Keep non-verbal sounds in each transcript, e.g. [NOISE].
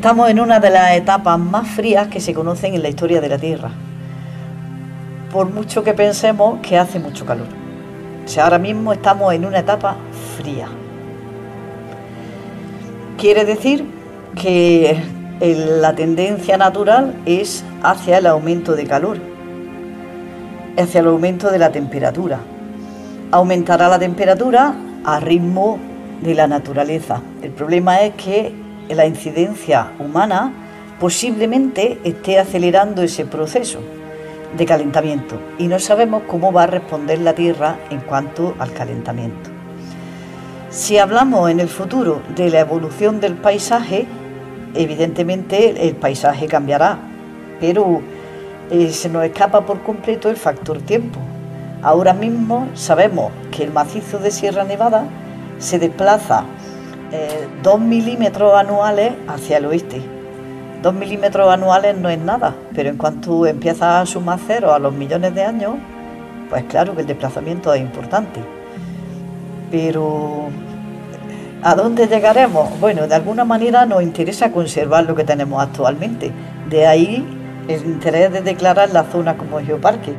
Estamos en una de las etapas más frías que se conocen en la historia de la Tierra. Por mucho que pensemos que hace mucho calor. O ahora mismo estamos en una etapa fría. Quiere decir que la tendencia natural es hacia el aumento de calor, hacia el aumento de la temperatura. Aumentará la temperatura a ritmo de la naturaleza. El problema es que la incidencia humana posiblemente esté acelerando ese proceso de calentamiento y no sabemos cómo va a responder la Tierra en cuanto al calentamiento. Si hablamos en el futuro de la evolución del paisaje, evidentemente el paisaje cambiará, pero eh, se nos escapa por completo el factor tiempo. Ahora mismo sabemos que el macizo de Sierra Nevada se desplaza eh, dos milímetros anuales hacia el oeste. Dos milímetros anuales no es nada, pero en cuanto empieza a sumar cero a los millones de años, pues claro que el desplazamiento es importante. Pero ¿a dónde llegaremos? Bueno, de alguna manera nos interesa conservar lo que tenemos actualmente. De ahí el interés de declarar la zona como geoparque.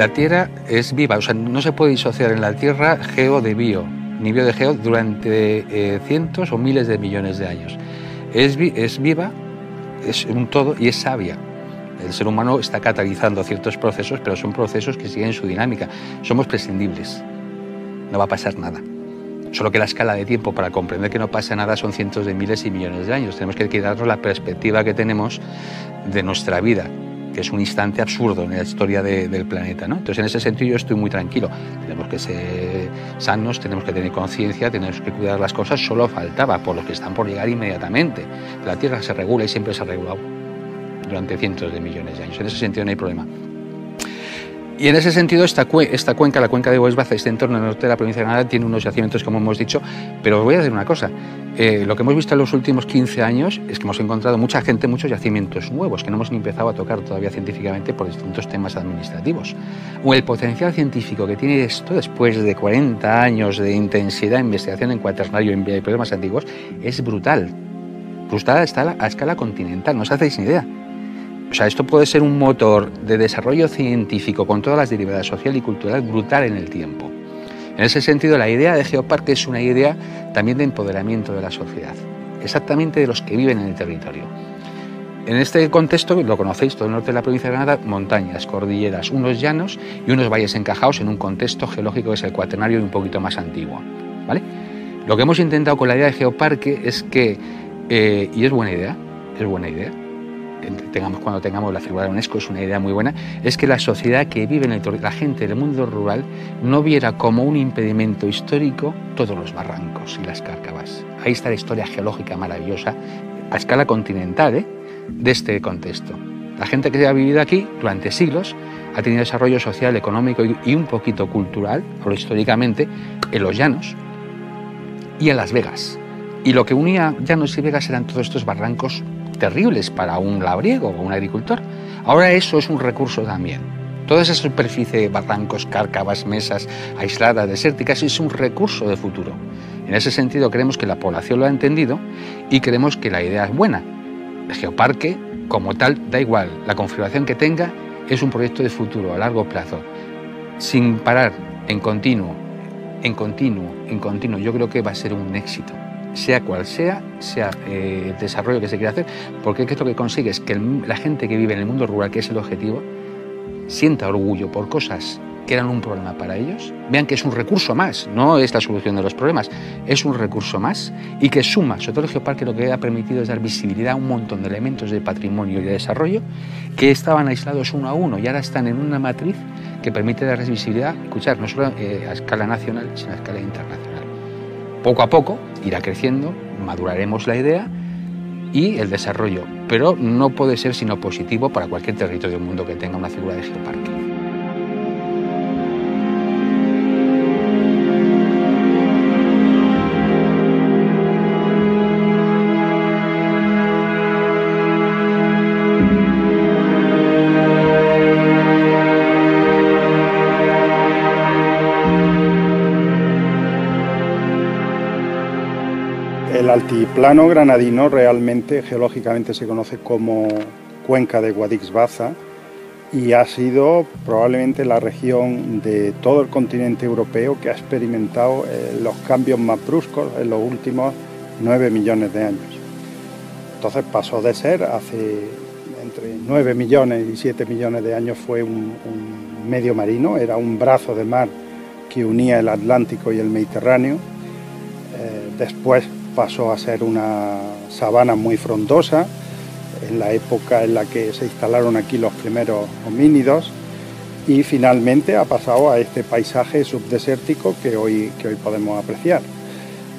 La Tierra es viva, o sea, no se puede disociar en la Tierra geo de bio, ni bio de geo durante eh, cientos o miles de millones de años. Es, viva, es un todo y es sabia. El ser humano está catalizando ciertos procesos, pero son procesos que siguen su dinámica. Somos prescindibles. No va a pasar nada. Solo que la escala de tiempo para comprender que no pasa nada son cientos de miles y millones de años. Tenemos que quedarnos la perspectiva que tenemos de nuestra vida, que es un instante absurdo en la historia del planeta. ¿no? Entonces, en ese sentido, yo estoy muy tranquilo. Tenemos que ser sanos, tenemos que tener conciencia, tenemos que cuidar las cosas. Solo faltaba por los que están por llegar inmediatamente. La Tierra se regula y siempre se ha regulado durante cientos de millones de años. En ese sentido, no hay problema. Y en ese sentido, esta, esta cuenca, la cuenca de Huesbaza, este entorno norte de la provincia de Granada, tiene unos yacimientos, como hemos dicho, pero os voy a decir una cosa. Eh, lo que hemos visto en los últimos 15 años es que hemos encontrado mucha gente, muchos yacimientos nuevos que no hemos ni empezado a tocar todavía científicamente por distintos temas administrativos. O el potencial científico que tiene esto después de 40 años de intensidad de investigación en cuaternario y problemas antiguos es brutal. Brutal está a escala continental, no os hacéis ni idea. O sea, esto puede ser un motor de desarrollo científico con todas las derivadas social y cultural brutal en el tiempo. En ese sentido, la idea de Geoparque es una idea también de empoderamiento de la sociedad, exactamente de los que viven en el territorio. En este contexto, lo conocéis, todo el norte de la provincia de Granada, montañas, cordilleras, unos llanos y unos valles encajados en un contexto geológico que es el cuaternario y un poquito más antiguo. ¿vale? Lo que hemos intentado con la idea de Geoparque es que, eh, y es buena idea, es buena idea, tengamos cuando tengamos la figura de UNESCO, es una idea muy buena, es que la sociedad que vive en el la gente del mundo rural, no viera como un impedimento histórico todos los barrancos y las cárcavas. Ahí está la historia geológica maravillosa, a escala continental, ¿eh? de este contexto. La gente que ha vivido aquí durante siglos ha tenido desarrollo social, económico y un poquito cultural, o históricamente, en los llanos y en Las Vegas. Y lo que unía llanos y Vegas eran todos estos barrancos terribles para un labriego o un agricultor. Ahora eso es un recurso también. Toda esa superficie de barrancos, cárcavas, mesas aisladas, desérticas, es un recurso de futuro. En ese sentido creemos que la población lo ha entendido y creemos que la idea es buena. El geoparque, como tal, da igual, la configuración que tenga es un proyecto de futuro a largo plazo, sin parar, en continuo, en continuo, en continuo. Yo creo que va a ser un éxito sea cual sea, sea eh, el desarrollo que se quiere hacer, porque es lo que consigue es que la gente que vive en el mundo rural, que es el objetivo, sienta orgullo por cosas que eran un problema para ellos, vean que es un recurso más, no es la solución de los problemas, es un recurso más y que suma, sobre todo el Geoparque lo que ha permitido es dar visibilidad a un montón de elementos de patrimonio y de desarrollo que estaban aislados uno a uno y ahora están en una matriz que permite darles visibilidad, escuchar, no solo eh, a escala nacional, sino a escala internacional. Poco a poco irá creciendo, maduraremos la idea y el desarrollo, pero no puede ser sino positivo para cualquier territorio del mundo que tenga una figura de geoparque. Plano granadino realmente geológicamente se conoce como cuenca de Guadix-Baza y ha sido probablemente la región de todo el continente europeo que ha experimentado eh, los cambios más bruscos en los últimos 9 millones de años. Entonces pasó de ser hace entre 9 millones y 7 millones de años fue un, medio marino, era un brazo de mar que unía el Atlántico y el Mediterráneo. Eh, después pasó a ser una sabana muy frondosa, en la época en la que se instalaron aquí los primeros homínidos y finalmente ha pasado a este paisaje subdesértico que hoy, que hoy podemos apreciar.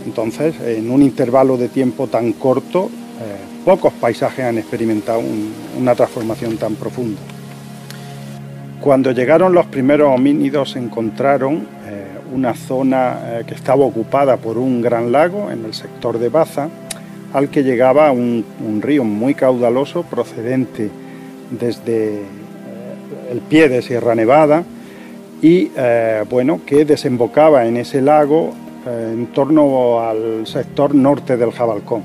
Entonces, en un intervalo de tiempo tan corto, eh, pocos paisajes han experimentado una transformación tan profunda. Cuando llegaron los primeros homínidos encontraron eh, una zona eh, que estaba ocupada por un gran lago en el sector de Baza, al que llegaba un, río muy caudaloso procedente desde eh, el pie de Sierra Nevada y eh, bueno, que desembocaba en ese lago en torno al sector norte del Jabalcón.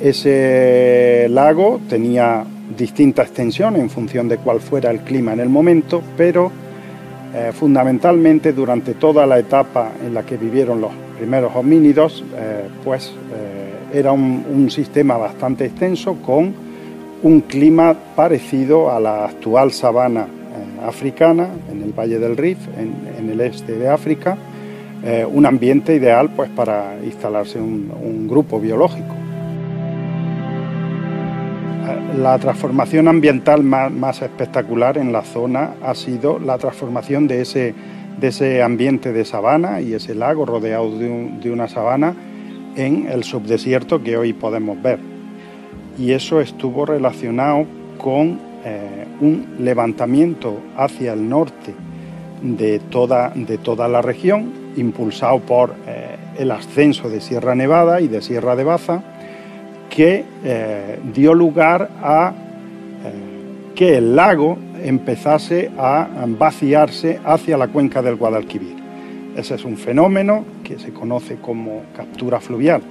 Ese lago tenía distinta extensión en función de cuál fuera el clima en el momento, pero fundamentalmente durante toda la etapa en la que vivieron los primeros homínidos, pues era un, sistema bastante extenso con un clima parecido a la actual sabana eh, africana en el Valle del Rif, en, el este de África, eh, un ambiente ideal pues, para instalarse un, grupo biológico. La transformación ambiental más, espectacular en la zona ha sido la transformación de ese, de ese ambiente de sabana y ese lago rodeado de, de una sabana en el subdesierto que hoy podemos ver. Y eso estuvo relacionado con eh, un levantamiento hacia el norte de toda, de toda la región, impulsado por eh, el ascenso de Sierra Nevada y de Sierra de Baza, que eh, dio lugar a que el lago empezase a vaciarse hacia la cuenca del Guadalquivir. Ese es un fenómeno que se conoce como captura fluvial.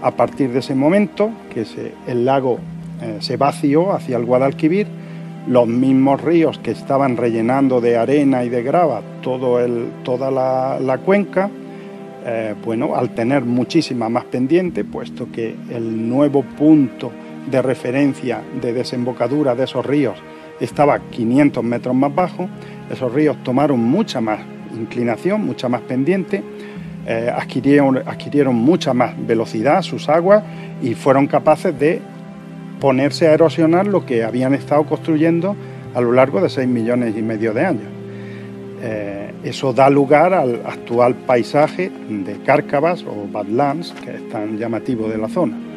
A partir de ese momento, que el lago eh, se vació hacia el Guadalquivir, los mismos ríos que estaban rellenando de arena y de grava toda la, cuenca, eh, bueno, al tener muchísima más pendiente, puesto que el nuevo punto de referencia de desembocadura de esos ríos estaba 500 metros más bajo, esos ríos tomaron mucha más inclinación, mucha más pendiente, eh, adquirieron, adquirieron mucha más velocidad sus aguas y fueron capaces de ponerse a erosionar lo que habían estado construyendo a lo largo de 6 millones y medio de años. Eh, eso da lugar al actual paisaje de cárcavas o badlands, que es tan llamativo de la zona.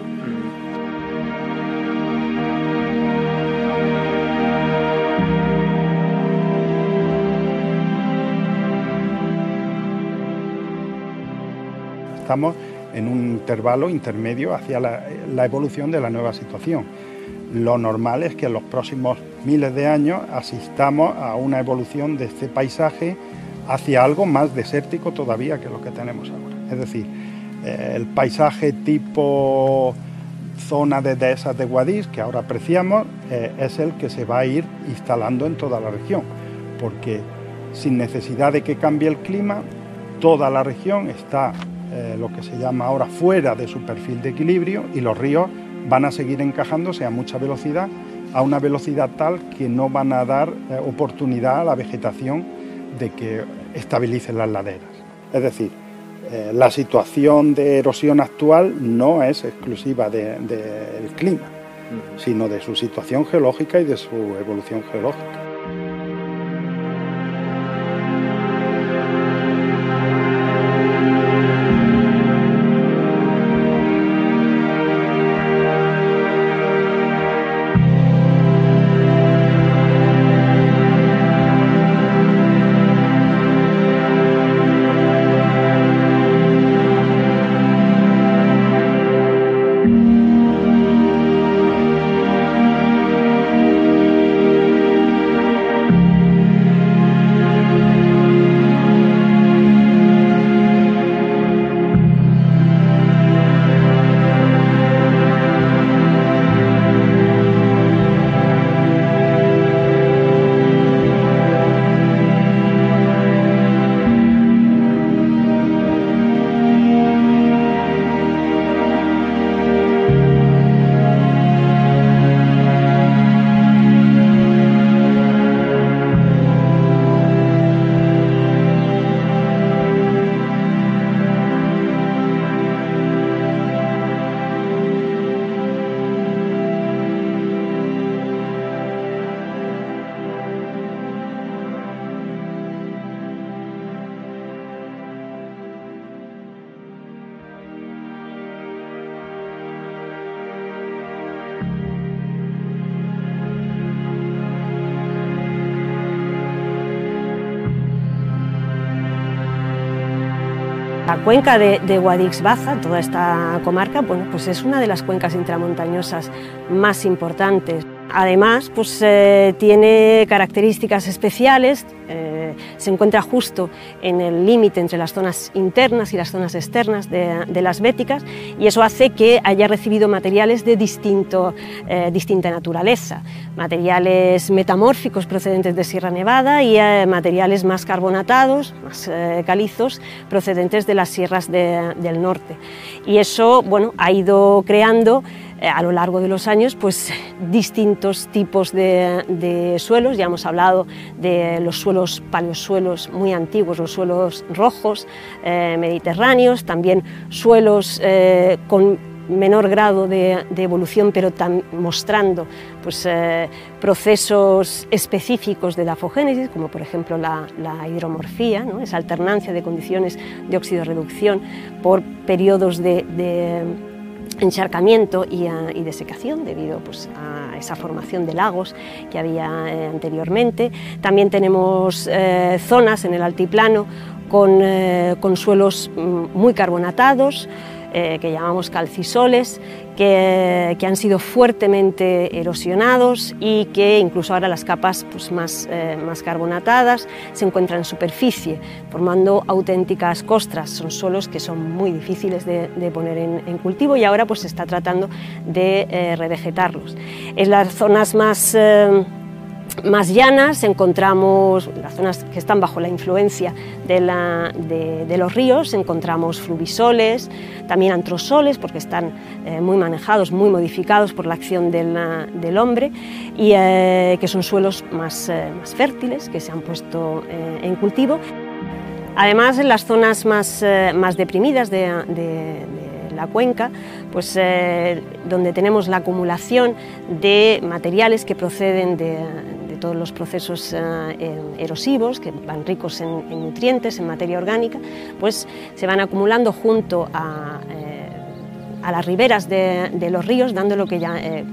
estamos en un intervalo intermedio hacia la, evolución de la nueva situación. Lo normal es que en los próximos miles de años asistamos a una evolución de este paisaje hacia algo más desértico todavía que lo que tenemos ahora. Es decir, eh, el paisaje tipo zona de dehesas de Guadix, que ahora apreciamos, eh, es el que se va a ir instalando en toda la región, porque sin necesidad de que cambie el clima, toda la región está eh, lo que se llama ahora fuera de su perfil de equilibrio y los ríos van a seguir encajándose a mucha velocidad, a una velocidad tal que no van a dar oportunidad a la vegetación de que estabilicen las laderas. Es decir, eh, la situación de erosión actual no es exclusiva del clima, sino de su situación geológica y de su evolución geológica. Cuenca de, Guadix-Baza, toda esta comarca, bueno, pues es una de las cuencas intramontañosas más importantes. Además, pues, eh, tiene características especiales, eh, se encuentra justo en el límite entre las zonas internas y las zonas externas de, las béticas y eso hace que haya recibido materiales de distinto, eh, distinta naturaleza, materiales metamórficos procedentes de Sierra Nevada y materiales más carbonatados, más calizos, procedentes de las sierras del norte. Y eso bueno, ha ido creando a lo largo de los años pues, distintos tipos de, suelos. Ya hemos hablado de los suelos paleosuelos muy antiguos, los suelos rojos, eh, mediterráneos, también suelos eh, con menor grado de, evolución, pero mostrando pues, procesos específicos de la afogénesis, como por ejemplo la, hidromorfía, esa alternancia de condiciones de oxidorreducción por periodos de encharcamiento y, y, desecación debido pues, a esa formación de lagos que había eh, anteriormente. También tenemos eh, zonas en el altiplano con, eh, suelos mm, muy carbonatados, eh, que llamamos calcisoles, que, han sido fuertemente erosionados y que incluso ahora las capas pues, más, eh, más carbonatadas se encuentran en superficie, formando auténticas costras. Son suelos que son muy difíciles de, poner en, cultivo y ahora pues, se está tratando de eh, revegetarlos. En las zonas más más llanas encontramos las zonas que están bajo la influencia de, los ríos, encontramos fluvisoles, también antrosoles, porque están eh, muy manejados, muy modificados por la acción del, hombre, y eh, que son suelos más, eh, más, fértiles, que se han puesto en cultivo. Además, en las zonas más, más deprimidas de, la cuenca, pues, donde tenemos la acumulación de materiales que proceden de, todos los procesos eh, erosivos, que van ricos en, nutrientes, en materia orgánica, pues se van acumulando junto a, eh, las riberas de, los ríos, dando lo que ya eh,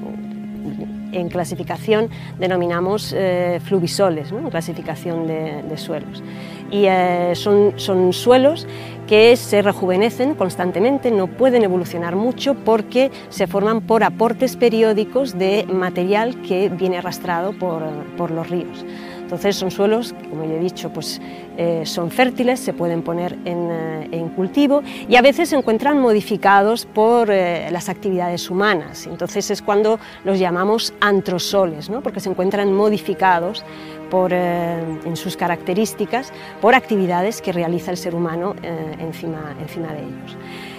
en clasificación denominamos fluvisoles, en clasificación de, suelos. Y son, son suelos que se rejuvenecen constantemente, no pueden evolucionar mucho porque se forman por aportes periódicos de material que viene arrastrado por, los ríos. Entonces son suelos, como ya he dicho, pues, eh, son fértiles, se pueden poner en, eh, cultivo y a veces se encuentran modificados por eh, las actividades humanas. Entonces es cuando los llamamos antrosoles, ¿no? porque se encuentran modificados eh, en sus características por actividades que realiza el ser humano eh, encima, encima de ellos.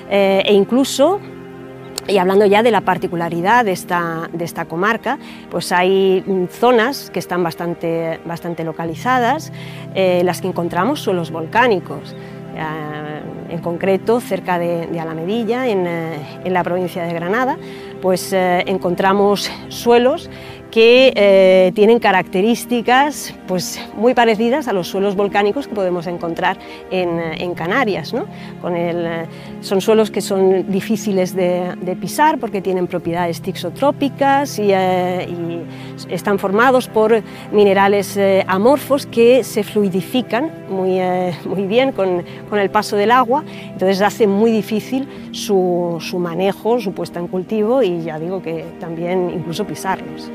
Eh, e incluso y hablando ya de la particularidad de esta, de esta, comarca, pues hay zonas que están bastante, bastante localizadas, las que encontramos suelos volcánicos. en concreto, cerca de, Alamedilla, en, en, la provincia de Granada, pues encontramos suelos que eh, tienen características pues, muy parecidas a los suelos volcánicos que podemos encontrar en, en Canarias. ¿no? Eh, son suelos que son difíciles de, pisar porque tienen propiedades tixotrópicas y, eh, y están formados por minerales amorfos que se fluidifican muy, muy bien con, con, el paso del agua, entonces hace muy difícil su, su manejo, su puesta en cultivo y ya digo que también incluso pisarlos.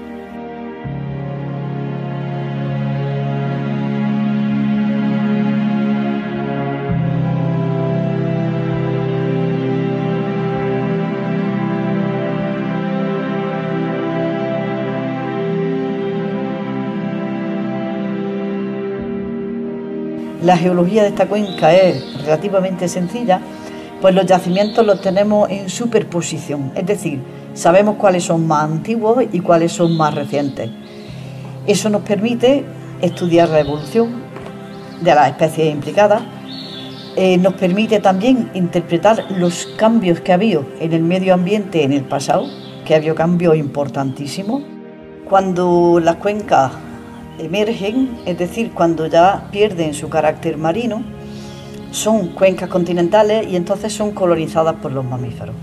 La geología de esta cuenca es relativamente sencilla, pues los yacimientos los tenemos en superposición, es decir, sabemos cuáles son más antiguos y cuáles son más recientes. Eso nos permite estudiar la evolución de las especies implicadas, eh, nos permite también interpretar los cambios que ha habido en el medio ambiente en el pasado, que ha habido cambios importantísimos. Cuando las cuencas emergen, es decir, cuando ya pierden su carácter marino, son cuencas continentales y entonces son colonizadas por los mamíferos.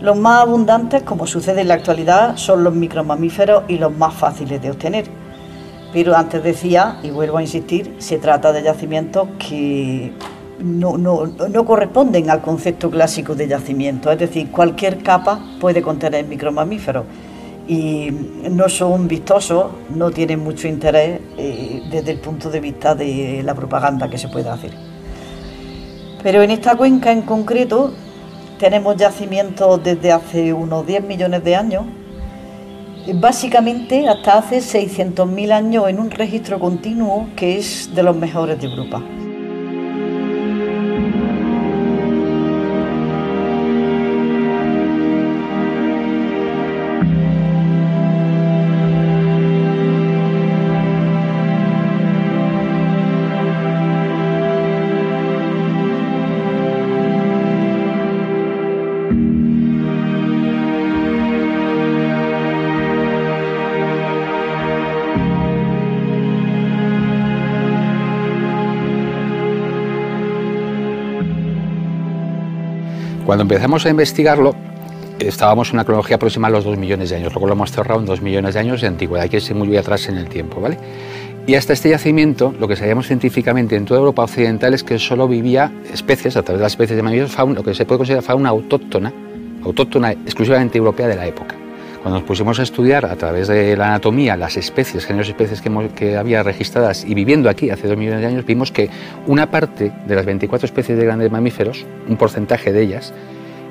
Los más abundantes, como sucede en la actualidad, son los micromamíferos y los más fáciles de obtener. Pero antes decía, y vuelvo a insistir, se trata de yacimientos que no, no, corresponden al concepto clásico de yacimiento, es decir, cualquier capa puede contener micromamíferos y no son vistosos, no tienen mucho interés eh, desde el punto de vista de la propaganda que se puede hacer. Pero en esta cuenca en concreto tenemos yacimientos desde hace unos 10 millones de años, básicamente hasta hace 600.000 años en un registro continuo que es de los mejores de Europa. Cuando empezamos a investigarlo, estábamos en una cronología próxima a los 2 millones de años, luego lo hemos cerrado en 2 millones de años de antigüedad, hay que ir muy atrás en el tiempo, ¿vale? Y hasta este yacimiento, lo que sabíamos científicamente en toda Europa occidental es que solo vivía especies, a través de las especies de mamíferos, lo que se puede considerar fauna autóctona, autóctona exclusivamente europea de la época. Cuando nos pusimos a estudiar a través de la anatomía las especies, géneros y especies que, que, había registradas y viviendo aquí hace dos millones de años, vimos que una parte de las 24 especies de grandes mamíferos, un porcentaje de ellas,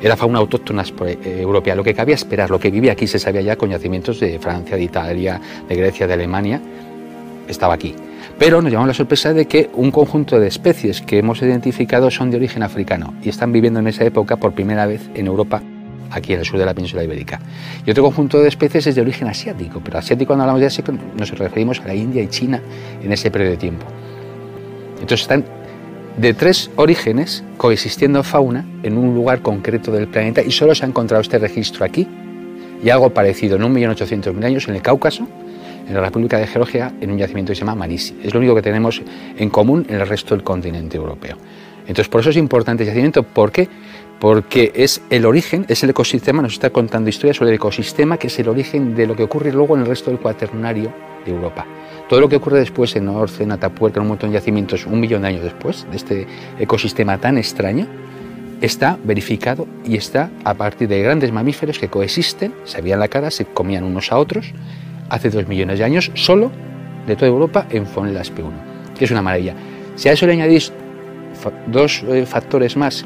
era fauna autóctona eh, europea, lo que cabía esperar, lo que vivía aquí se sabía ya con yacimientos de Francia, de Italia, de Grecia, de Alemania, estaba aquí. Pero nos llevamos la sorpresa de que un conjunto de especies que hemos identificado son de origen africano y están viviendo en esa época por primera vez en Europa, aquí en el sur de la península ibérica. Y otro conjunto de especies es de origen asiático, pero asiático cuando hablamos de Asia nos referimos a la India y China en ese periodo de tiempo. Entonces están de tres orígenes coexistiendo fauna en un lugar concreto del planeta y solo se ha encontrado este registro aquí y algo parecido en 1.800.000 años en el Cáucaso, en la República de Georgia, en un yacimiento que se llama Manisi. Es lo único que tenemos en común en el resto del continente europeo. Entonces, por eso es importante el yacimiento. ¿Por qué? Porque es el origen, es el ecosistema, nos está contando historias sobre el ecosistema, que es el origen de lo que ocurre luego en el resto del cuaternario de Europa. Todo lo que ocurre después en Orce, en Atapuerca, en un montón de yacimientos, un millón de años después de este ecosistema tan extraño, está verificado y está a partir de grandes mamíferos que coexisten, se veían la cara, se comían unos a otros, hace dos millones de años, solo de toda Europa en Fonelas P1, que es una maravilla. Si a eso le añadís dos eh, factores más,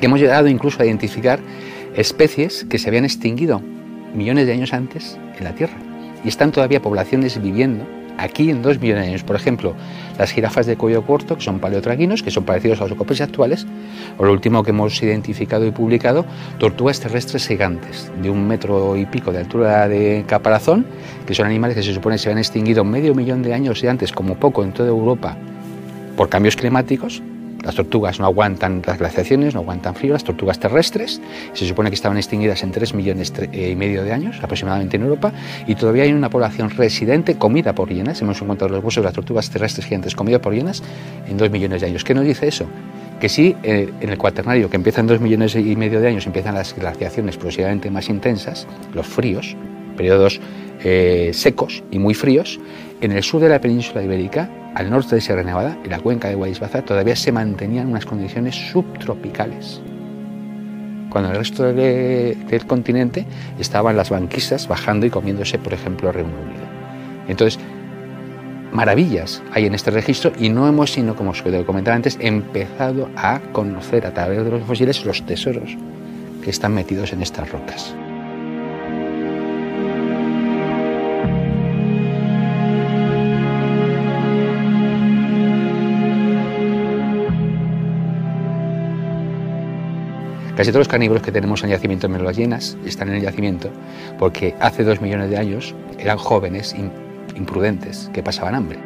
hemos llegado incluso a identificar especies que se habían extinguido millones de años antes en la Tierra y están todavía poblaciones viviendo aquí en dos millones de años. Por ejemplo, las jirafas de cuello corto, que son paleotraquinos, que son parecidos a los ocopes actuales, o lo último que hemos identificado y publicado, tortugas terrestres gigantes, de un metro y pico de altura de caparazón, que son animales que se supone se habían extinguido medio millón de años y antes, como poco, en toda Europa, por cambios climáticos, las tortugas no aguantan las glaciaciones, no aguantan frío, las tortugas terrestres. Se supone que estaban extinguidas en 3 millones eh, y medio de años aproximadamente en Europa y todavía hay una población residente comida por hienas. Hemos encontrado los huesos de las tortugas terrestres gigantes comidas por hienas en 2 millones de años. ¿Qué nos dice eso? Que si eh, en el cuaternario, que empieza en 2 millones y medio de años, empiezan las glaciaciones progresivamente más intensas, los fríos, periodos eh, secos y muy fríos, en el sur de la península ibérica al norte de Sierra Nevada, en la cuenca de Guadix-Baza, todavía se mantenían unas condiciones subtropicales. Cuando el resto del continente estaban las banquisas bajando y comiéndose, por ejemplo, Reino Unido. Entonces, maravillas hay en este registro y no hemos, sino como os comentaba antes, empezado a conocer a través de los fósiles los tesoros que están metidos en estas rocas. Casi todos los carnívoros que tenemos en el yacimiento de llenas están en el yacimiento porque hace dos millones de años eran jóvenes imprudentes que pasaban hambre.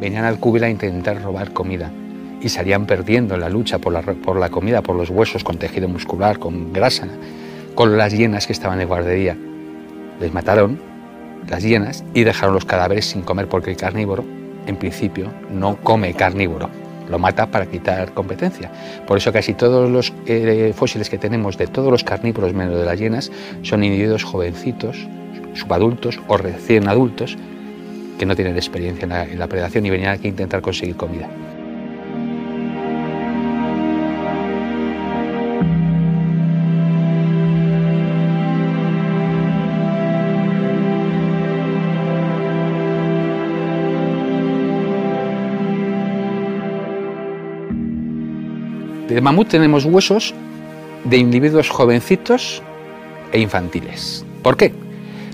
Venían al cúbila a intentar robar comida y salían perdiendo la lucha por la, por la comida, por los huesos con tejido muscular, con grasa, con las hienas que estaban de guardería. Les mataron las hienas y dejaron los cadáveres sin comer porque el carnívoro, en principio, no come carnívoro lo mata para quitar competencia. Por eso casi todos los eh, fósiles que tenemos de todos los carnívoros menos de las hienas son individuos jovencitos, subadultos o recién adultos que no tienen experiencia en la, en la predación y venían aquí a intentar conseguir comida. De mamut tenemos huesos de individuos jovencitos e infantiles. ¿Por qué?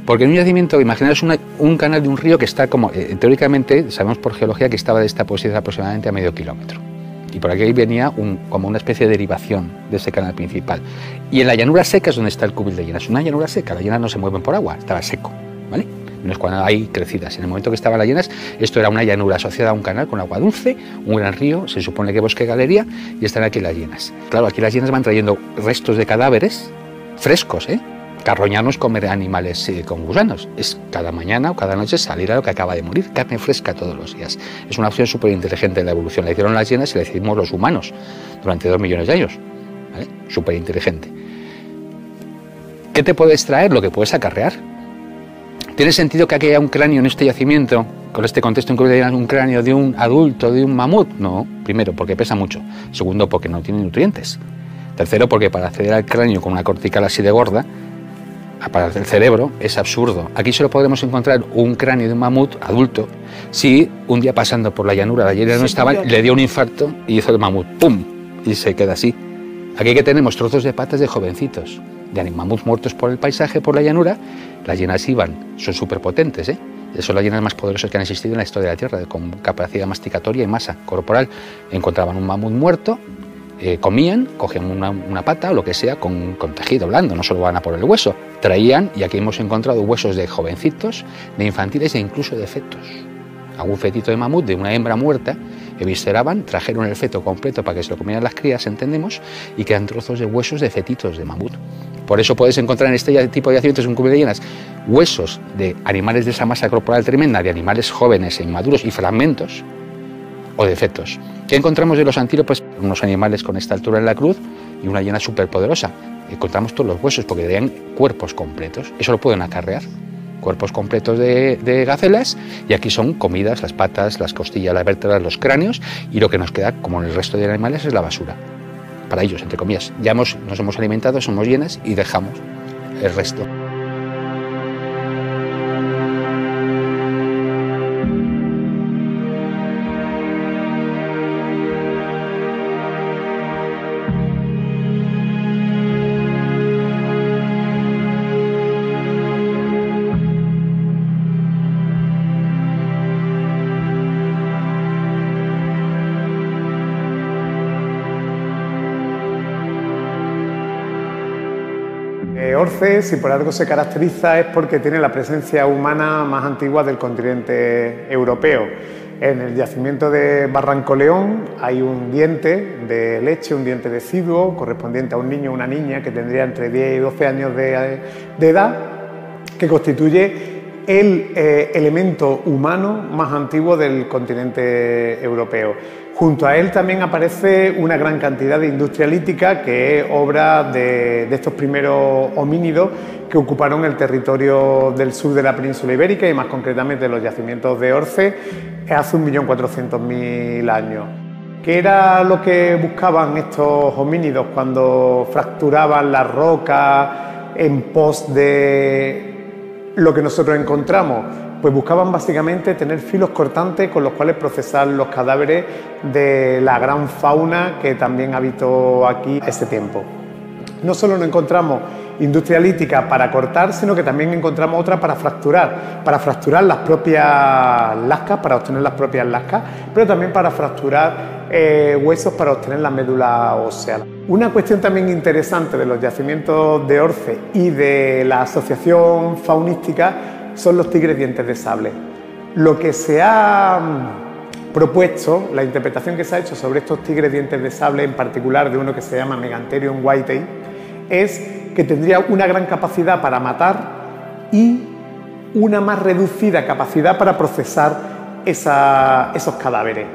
Porque en un yacimiento, imaginaos un canal de un río que está como, eh, teóricamente, sabemos por geología que estaba de esta posición aproximadamente a medio kilómetro. Y por aquí venía como una especie de derivación de ese canal principal. Y en la llanura seca es donde está el cubil de llenas. Una llanura seca, las llenas no se mueven por agua, estaba seco. ¿vale? Cuando hay crecidas. En el momento que estaban las llenas, esto era una llanura asociada a un canal con agua dulce, un gran río, se supone que bosque galería, y están aquí las llenas. Claro, aquí las llenas van trayendo restos de cadáveres frescos, ¿eh? Carroñanos comer animales eh, con gusanos. Es cada mañana o cada noche salir a lo que acaba de morir, carne fresca todos los días. Es una opción súper inteligente en la evolución. La hicieron las llenas y la hicimos los humanos durante dos millones de años. ¿vale? Súper inteligente. ¿Qué te puedes traer? Lo que puedes acarrear. ¿Tiene sentido que aquí haya un cráneo en este yacimiento, con este contexto en que haya un cráneo de un adulto, de un mamut? No, primero, porque pesa mucho. Segundo, porque no tiene nutrientes. Tercero, porque para acceder al cráneo con una cortical así de gorda, para el cerebro es absurdo. Aquí solo podremos encontrar un cráneo de un mamut adulto si un día pasando por la llanura, la hiena no estaba, le dio un infarto y hizo el mamut, ¡pum! Y se queda así. Aquí que tenemos trozos de patas de jovencitos, de mamuts muertos por el paisaje, por la llanura. Las hienas iban, son súper potentes, ¿eh? Son las hienas más poderosas que han existido en la historia de la Tierra, con capacidad masticatoria y masa corporal. Encontraban un mamut muerto, eh, comían, cogían una, pata o lo que sea con, con, tejido blando, no solo van a por el hueso. Traían, y aquí hemos encontrado huesos de jovencitos, de infantiles e incluso de fetos. Algún fetito de mamut de una hembra muerta, evisceraban, trajeron el feto completo para que se lo comieran las crías, entendemos, y quedan trozos de huesos de fetitos de mamut. Por eso puedes encontrar en este tipo de yacimientos, un cubo de llenas, huesos de animales de esa masa corporal tremenda, de animales jóvenes e inmaduros y fragmentos, o de fetos. ¿Qué encontramos de los antílopes? Unos animales con esta altura en la cruz y una llena superpoderosa. Encontramos todos los huesos porque tenían cuerpos completos. Eso lo pueden acarrear. Cuerpos completos de, gacelas y aquí son comidas, las patas, las costillas, las vértebras, los cráneos y lo que nos queda, como en el resto de animales, es la basura. Para ellos, entre comillas. Ya hemos, nos hemos alimentado, somos llenas y dejamos el resto. Si por algo se caracteriza, es porque tiene la presencia humana más antigua del continente europeo. En el yacimiento de Barranco León hay un diente de leche, un diente deciduo, correspondiente a un niño o una niña que tendría entre 10 y 12 años de, edad, que constituye el eh, elemento humano más antiguo del continente europeo. Junto a él también aparece una gran cantidad de industria lítica, que es obra de, estos primeros homínidos que ocuparon el territorio del sur de la península ibérica y más concretamente los yacimientos de Orce hace 1.400.000 años. ¿Qué era lo que buscaban estos homínidos cuando fracturaban la roca en pos de lo que nosotros encontramos? Pues buscaban básicamente tener filos cortantes con los cuales procesar los cadáveres de la gran fauna que también habitó aquí ese tiempo. No solo nos encontramos industria lítica para cortar, sino que también encontramos otra para fracturar, para fracturar las propias lascas, para obtener las propias lascas, pero también para fracturar eh, huesos para obtener la médula ósea. Una cuestión también interesante de los yacimientos de Orce y de la asociación faunística son los tigres dientes de sable. Lo que se ha mm, propuesto, la interpretación que se ha hecho sobre estos tigres dientes de sable, en particular de uno que se llama Megantherium whitei, es que tendría una gran capacidad para matar y una más reducida capacidad para procesar esos cadáveres.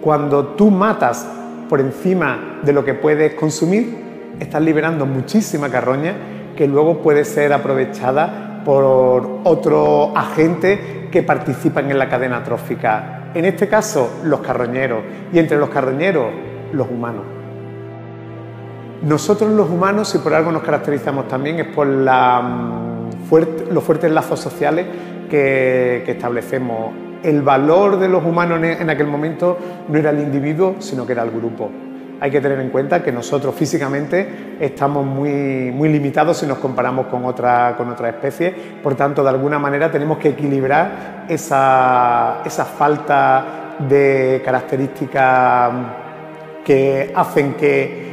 Cuando tú matas por encima de lo que puedes consumir, estás liberando muchísima carroña que luego puede ser aprovechada por otros agentes que participan en la cadena trófica. En este caso, los carroñeros y entre los carroñeros, los humanos. Nosotros los humanos, si por algo nos caracterizamos también, es por mm, los fuertes lazos sociales que, establecemos. El valor de los humanos en aquel momento no era el individuo, sino que era el grupo. Hay que tener en cuenta que nosotros físicamente estamos muy, muy limitados si nos comparamos con otra, con otra especie, por tanto, de alguna manera tenemos que equilibrar esa, esa falta de características que hacen que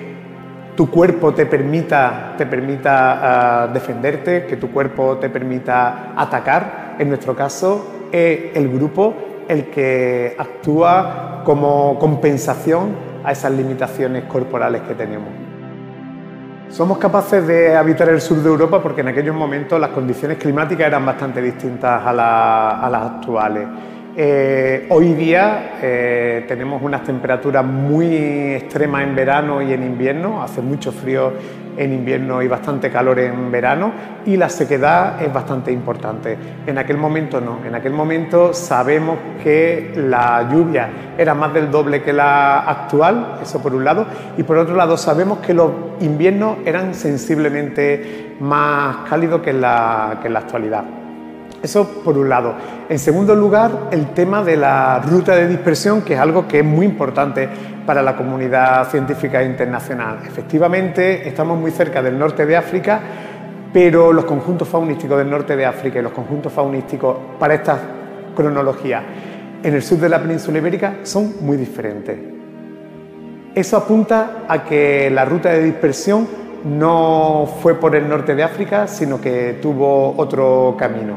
tu cuerpo te permita, te permita ah, defenderte, que tu cuerpo te permita atacar. En nuestro caso, es el grupo el que actúa como compensación a esas limitaciones corporales que tenemos. Somos capaces de habitar el sur de Europa porque en aquellos momentos las condiciones climáticas eran bastante distintas a, las actuales. Eh, hoy día eh, tenemos unas temperaturas muy extremas en verano y en invierno, hace mucho frío en invierno y bastante calor en verano y la sequedad es bastante importante. En aquel momento no, en aquel momento sabemos que la lluvia era más del doble que la actual, eso por un lado, y por otro lado sabemos que los inviernos eran sensiblemente más cálidos que la, que en la actualidad. Eso por un lado. En segundo lugar, el tema de la ruta de dispersión, que es algo que es muy importante para la comunidad científica internacional. Efectivamente, estamos muy cerca del norte de África, pero los conjuntos faunísticos del norte de África y los conjuntos faunísticos para esta cronología en el sur de la península ibérica son muy diferentes. Eso apunta a que la ruta de dispersión no fue por el norte de África, sino que tuvo otro camino.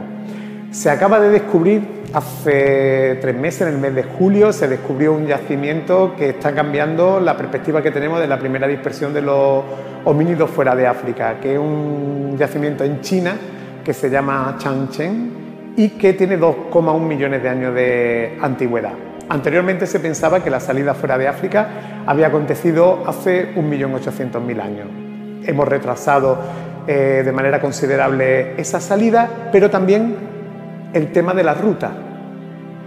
Se acaba de descubrir hace tres meses, en el mes de julio, se descubrió un yacimiento que está cambiando la perspectiva que tenemos de la primera dispersión de los homínidos fuera de África, que es un yacimiento en China que se llama Changcheng y que tiene 2,1 millones de años de antigüedad. Anteriormente se pensaba que la salida fuera de África había acontecido hace 1.800.000 años. Hemos retrasado eh, de manera considerable esa salida, pero también el tema de la ruta,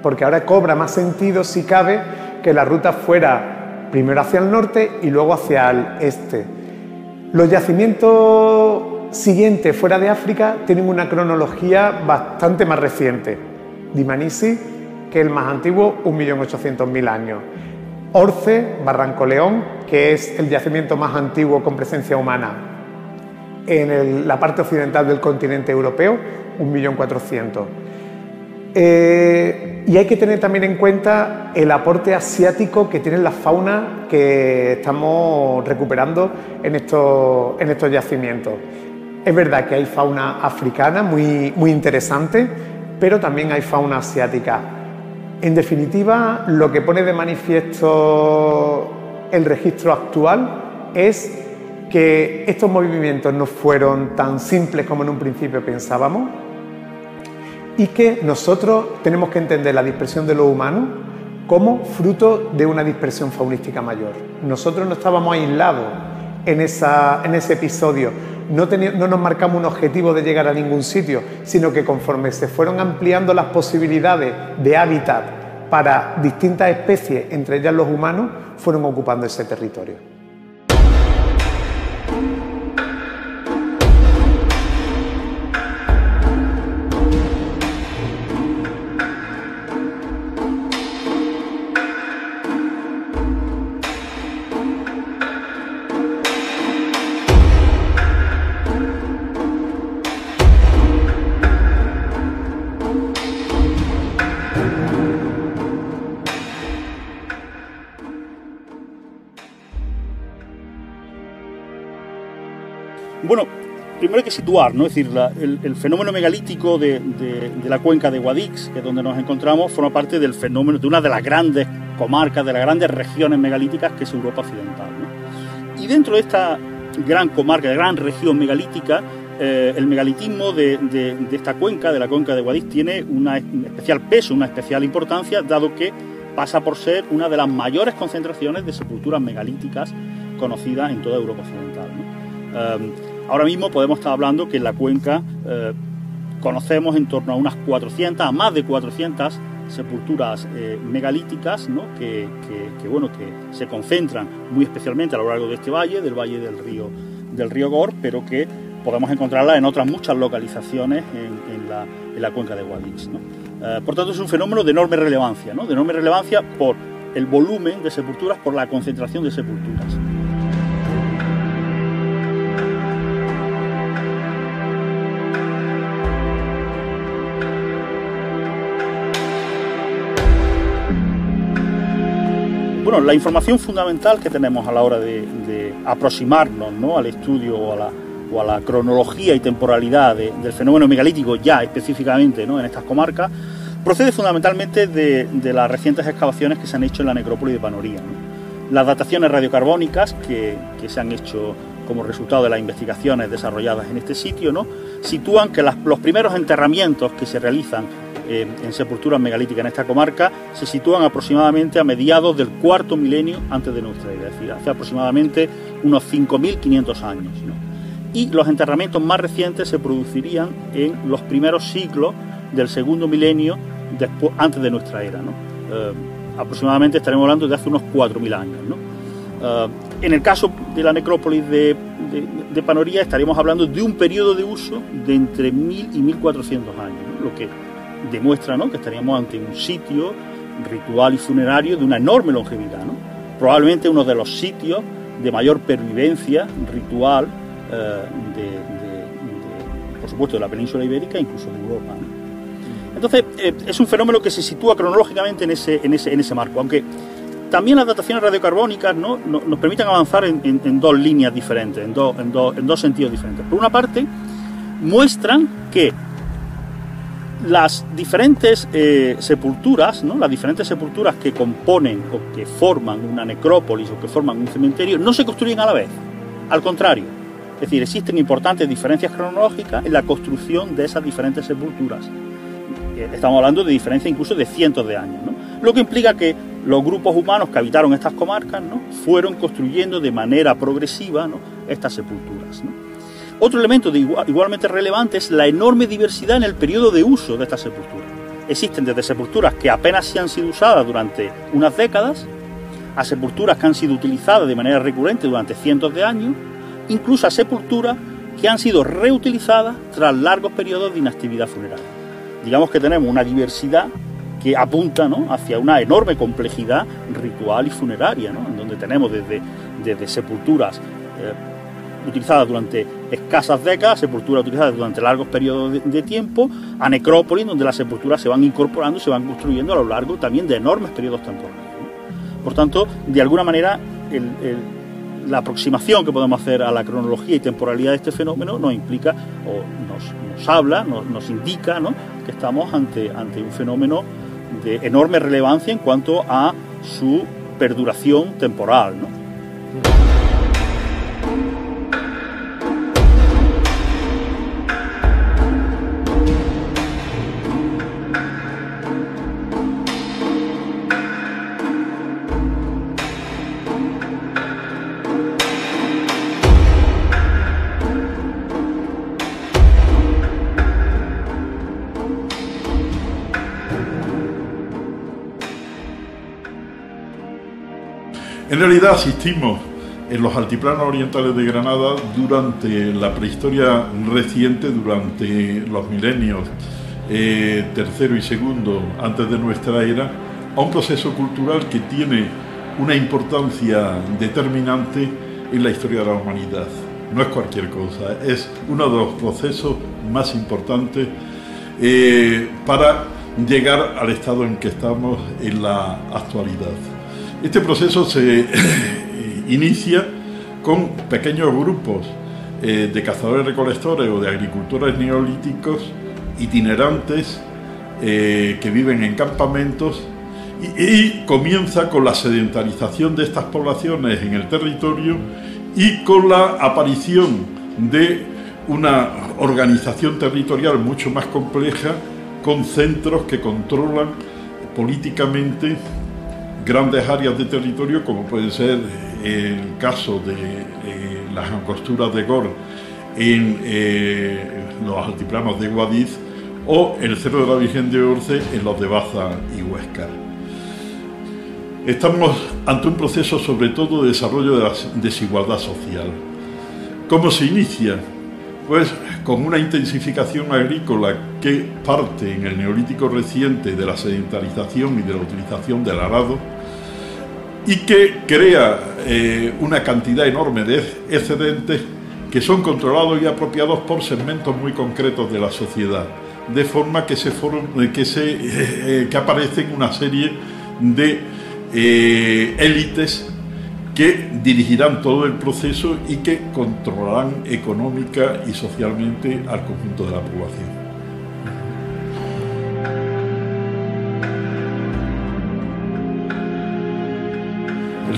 porque ahora cobra más sentido, si cabe, que la ruta fuera primero hacia el norte y luego hacia el este. Los yacimientos siguientes fuera de África tienen una cronología bastante más reciente. Dimanisi, que es el más antiguo, 1.800.000 años. Orce, Barranco León, que es el yacimiento más antiguo con presencia humana en la parte occidental del continente europeo, 1.400.000. Eh, y hay que tener también en cuenta el aporte asiático que tiene la fauna que estamos recuperando en estos, en estos yacimientos. Es verdad que hay fauna africana muy, muy interesante, pero también hay fauna asiática. En definitiva, lo que pone de manifiesto el registro actual es que estos movimientos no fueron tan simples como en un principio pensábamos, y que nosotros tenemos que entender la dispersión de los humanos como fruto de una dispersión faunística mayor. Nosotros no estábamos aislados en, esa, en ese episodio, no, no nos marcamos un objetivo de llegar a ningún sitio, sino que conforme se fueron ampliando las posibilidades de hábitat para distintas especies, entre ellas los humanos, fueron ocupando ese territorio. Primero hay que situar, ¿no? Es decir, el, fenómeno megalítico de, la cuenca de Guadix, que es donde nos encontramos, forma parte del fenómeno de una de las grandes comarcas, de las grandes regiones megalíticas que es Europa Occidental. Y dentro de esta gran comarca, de gran región megalítica, eh, el megalitismo de, esta cuenca, de la cuenca de Guadix, tiene un especial peso, una especial importancia, dado que pasa por ser una de las mayores concentraciones de sepulturas megalíticas conocidas en toda Europa Occidental. Em, Ahora mismo podemos estar hablando que en la cuenca eh, conocemos en torno a unas 400, a más de 400 sepulturas eh, megalíticas que, bueno, que se concentran muy especialmente a lo largo de este valle, del valle del río, del río Gor, pero que podemos encontrarlas en otras muchas localizaciones en, la, cuenca de Guadix. Eh, por tanto, es un fenómeno de enorme relevancia, de enorme relevancia por el volumen de sepulturas por la concentración de sepulturas. Bueno, la información fundamental que tenemos a la hora de, aproximarnos ¿no? al estudio o a la, cronología y temporalidad del fenómeno megalítico ya específicamente ¿no? en estas comarcas procede fundamentalmente de, las recientes excavaciones que se han hecho en la necrópolis de Panoría. Las dataciones radiocarbónicas que, se han hecho como resultado de las investigaciones desarrolladas en este sitio, ¿no? sitúan que los primeros enterramientos que se realizan en sepulturas megalíticas en esta comarca se sitúan aproximadamente a mediados del cuarto milenio antes de nuestra era, es decir, hace aproximadamente unos 5.500 años. Y los enterramientos más recientes se producirían en los primeros siglos del segundo milenio antes de nuestra era. Eh, aproximadamente estaremos hablando de hace unos 4.000 años. Eh, en el caso de la necrópolis de, de, Panoría estaríamos hablando de un periodo de uso de entre 1.000 y 1.400 años, lo que demuestra que estaríamos ante un sitio ritual y funerario de una enorme longevidad, probablemente uno de los sitios de mayor pervivencia ritual eh, de, por supuesto, de la península ibérica, incluso de Europa. Entonces, eh, es un fenómeno que se sitúa cronológicamente en ese, en ese, en ese marco, aunque también las dataciones radiocarbónicas ¿no? nos, permiten avanzar en, dos líneas diferentes, en, en, en dos sentidos diferentes. Por una parte, muestran que las diferentes eh, sepulturas, ¿no? las diferentes sepulturas que componen o que forman una necrópolis o que forman un cementerio, no se construyen a la vez. Al contrario, es decir, existen importantes diferencias cronológicas en la construcción de esas diferentes sepulturas. Eh, estamos hablando de diferencias incluso de cientos de años, ¿no? lo que implica que los grupos humanos que habitaron estas comarcas ¿no? fueron construyendo de manera progresiva estas sepulturas. Otro elemento igualmente relevante es la enorme diversidad en el periodo de uso de estas sepulturas. Existen desde sepulturas que apenas se han sido usadas durante unas décadas, a sepulturas que han sido utilizadas de manera recurrente durante cientos de años, incluso a sepulturas que han sido reutilizadas tras largos periodos de inactividad funeraria. Digamos que tenemos una diversidad que apunta hacia una enorme complejidad ritual y funeraria, en donde tenemos desde, desde sepulturas eh, utilizadas durante escasas décadas, sepulturas utilizadas durante largos periodos de, tiempo, a necrópolis, donde las sepulturas se van incorporando, se van construyendo a lo largo también de enormes periodos temporales. Por tanto, de alguna manera, la aproximación que podemos hacer a la cronología y temporalidad de este fenómeno nos implica o nos, habla, nos, indica que estamos ante, ante un fenómeno de enorme relevancia en cuanto a su perduración temporal. En realidad asistimos en los altiplanos orientales de Granada durante la prehistoria reciente, durante los milenios eh, tercero y segundo antes de nuestra era, a un proceso cultural que tiene una importancia determinante en la historia de la humanidad. No es cualquier cosa, es uno de los procesos más importantes eh, para llegar al estado en que estamos en la actualidad. Este proceso se inicia con pequeños grupos eh, de cazadores recolectores o de agricultores neolíticos itinerantes eh, que viven en campamentos y, comienza con la sedentarización de estas poblaciones en el territorio y con la aparición de una organización territorial mucho más compleja con centros que controlan políticamente grandes áreas de territorio, como puede ser eh, el caso de eh, las angosturas de Gor en eh, los altiplanos de Guadiz o el Cerro de la Virgen de Orce en los de Baza y Huescar. Estamos ante un proceso sobre todo de desarrollo de la desigualdad social. ¿Cómo se inicia? Pues con una intensificación agrícola que parte en el neolítico reciente de la sedentarización y de la utilización del arado, y que crea eh, una cantidad enorme de excedentes que son controlados y apropiados por segmentos muy concretos de la sociedad, de forma que, se que, se, eh, que aparecen una serie de eh, élites que dirigirán todo el proceso y que controlarán económica y socialmente al conjunto de la población.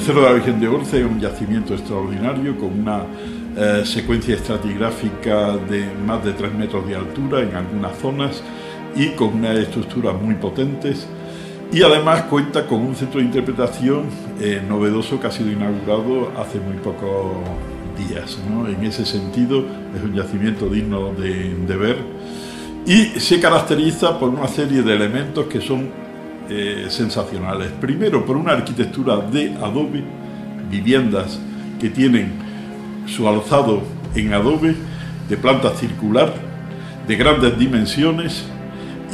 Cerro de la Virgen de Orce es un yacimiento extraordinario con una eh, secuencia estratigráfica de más de 3 metros de altura en algunas zonas y con unas estructuras muy potentes y además cuenta con un centro de interpretación eh, novedoso que ha sido inaugurado hace muy pocos días. En ese sentido es un yacimiento digno de, de, ver y se caracteriza por una serie de elementos que son eh, sensacionales. Primero por una arquitectura de adobe, viviendas que tienen su alzado en adobe de planta circular, de grandes dimensiones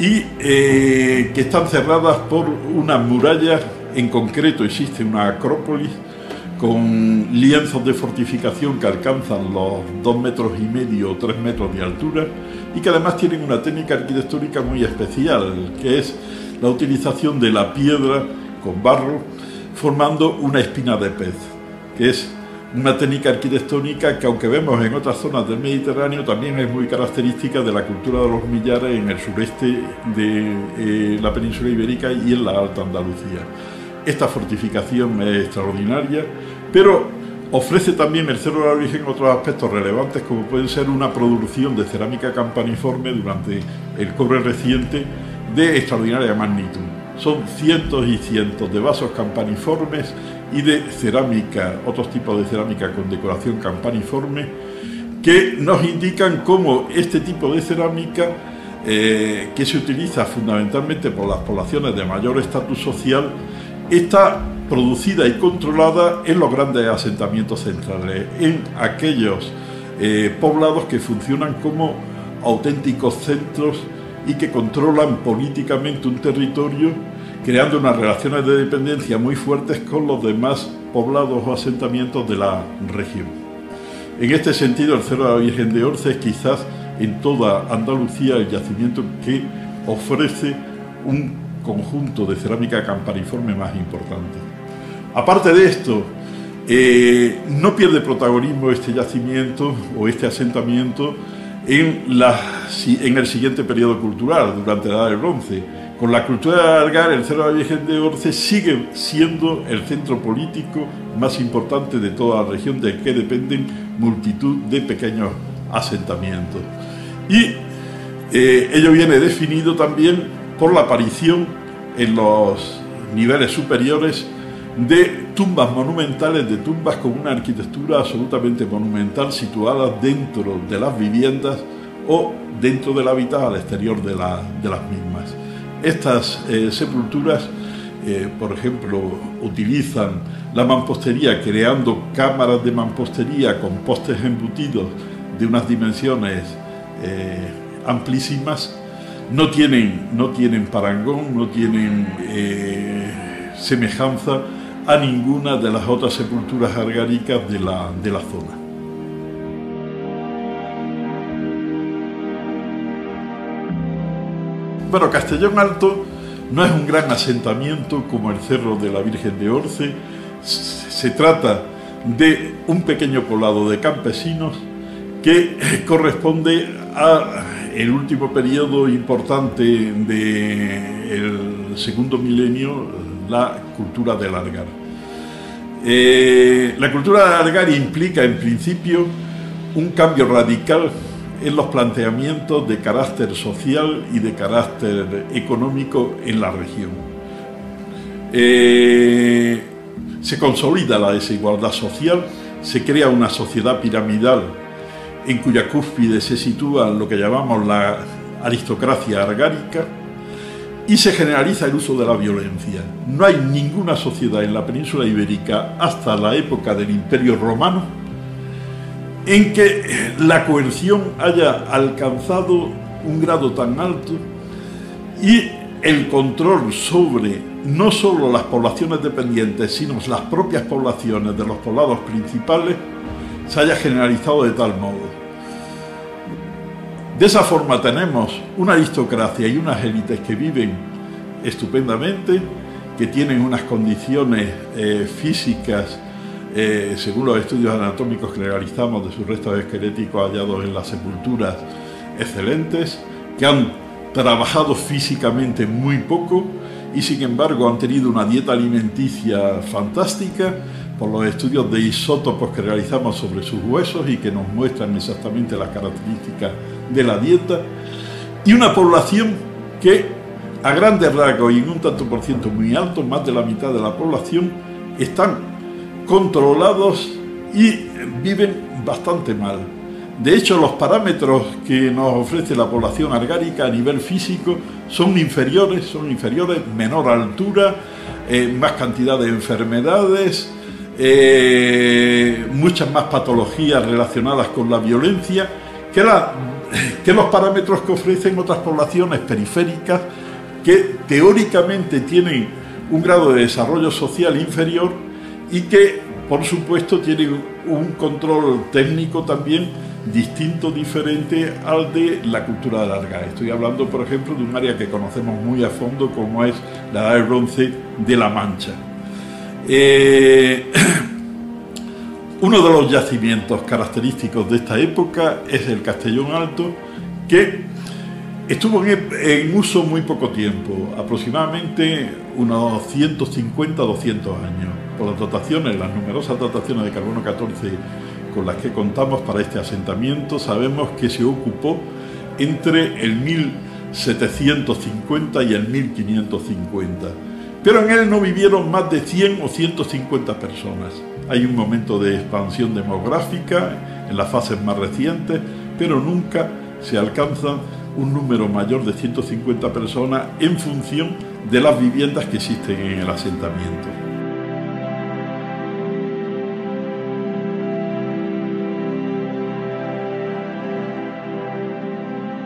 y eh, que están cerradas por unas murallas, en concreto existe una acrópolis con lienzos de fortificación que alcanzan los dos metros y medio o tres metros de altura y que además tienen una técnica arquitectónica muy especial, que es la utilización de la piedra con barro formando una espina de pez, que es una técnica arquitectónica que aunque vemos en otras zonas del Mediterráneo también es muy característica de la cultura de los millares en el sureste de eh, la península ibérica y en la Alta Andalucía. Esta fortificación es extraordinaria, pero ofrece también el Cerro de la Virgen otros aspectos relevantes como pueden ser una producción de cerámica campaniforme durante el cobre reciente de extraordinaria magnitud. Son cientos y cientos de vasos campaniformes y de cerámica, otros tipos de cerámica con decoración campaniforme, que nos indican cómo este tipo de cerámica, eh, que se utiliza fundamentalmente por las poblaciones de mayor estatus social, está producida y controlada en los grandes asentamientos centrales, en aquellos eh, poblados que funcionan como auténticos centros y que controlan políticamente un territorio creando unas relaciones de dependencia muy fuertes con los demás poblados o asentamientos de la región. En este sentido, el Cerro de la Virgen de Orce es quizás en toda Andalucía el yacimiento que ofrece un conjunto de cerámica campaniforme más importante. Aparte de esto, eh, no pierde protagonismo este yacimiento o este asentamiento en, el siguiente periodo cultural, durante la Edad del Bronce con la cultura de alargar, el Cerro de la Virgen de Orce sigue siendo el centro político más importante de toda la región, de que dependen multitud de pequeños asentamientos. Y eh, ello viene definido también por la aparición en los niveles superiores de tumbas monumentales, de tumbas con una arquitectura absolutamente monumental situadas dentro de las viviendas o dentro del hábitat al exterior de, las mismas. Estas eh, sepulturas, eh, por ejemplo, utilizan la mampostería creando cámaras de mampostería con postes embutidos de unas dimensiones eh, amplísimas. No tienen, no tienen parangón, no tienen semejanza a ninguna de las otras sepulturas argáricas de la, de la zona. Bueno, Castellón Alto no es un gran asentamiento como el Cerro de la Virgen de Orce. Se trata de un pequeño poblado de campesinos que corresponde a el último periodo importante del segundo milenio, la cultura del Argar. Eh, la cultura del Argar implica en principio un cambio radical en los planteamientos de carácter social y de carácter económico en la región. Eh, se consolida la desigualdad social, se crea una sociedad piramidal en cuya cúspide se sitúa lo que llamamos la aristocracia argárica y se generaliza el uso de la violencia. No hay ninguna sociedad en la península ibérica hasta la época del Imperio Romano en que la coerción haya alcanzado un grado tan alto y el control sobre no solo las poblaciones dependientes, sino las propias poblaciones de los poblados principales, se haya generalizado de tal modo. De esa forma tenemos una aristocracia y unas élites que viven estupendamente, que tienen unas condiciones eh, físicas, eh, según los estudios anatómicos que realizamos de sus restos esqueléticos hallados en las sepulturas, excelentes, que han trabajado físicamente muy poco y sin embargo han tenido una dieta alimenticia fantástica por los estudios de isótopos que realizamos sobre sus huesos y que nos muestran exactamente las características de la dieta y una población que a grandes rasgos y en un tanto por ciento muy alto, más de la mitad de la población, están controlados y viven bastante mal. De hecho, los parámetros que nos ofrece la población argárica a nivel físico son inferiores, son inferiores, menor altura, eh, más cantidad de enfermedades, eh, muchas más patologías relacionadas con la violencia que, los parámetros que ofrecen otras poblaciones periféricas que teóricamente tienen un grado de desarrollo social inferior y que, por supuesto, tienen un control técnico también distinto, diferente al de la cultura de larga. Estoy hablando, por ejemplo, de un área que conocemos muy a fondo como es la edad del bronce de La Mancha. Eh, [CLEARS THROAT] uno de los yacimientos característicos de esta época es el Castellón Alto, que estuvo en, en uso muy poco tiempo, aproximadamente unos 150 200 años, por las dotaciones, las numerosas dotaciones de carbono 14 con las que contamos para este asentamiento, sabemos que se ocupó entre el 1750 y el 1550. Pero en él no vivieron más de 100 o 150 personas. Hay un momento de expansión demográfica en las fases más recientes, pero nunca se alcanza un número mayor de 150 personas en función de las viviendas que existen en el asentamiento.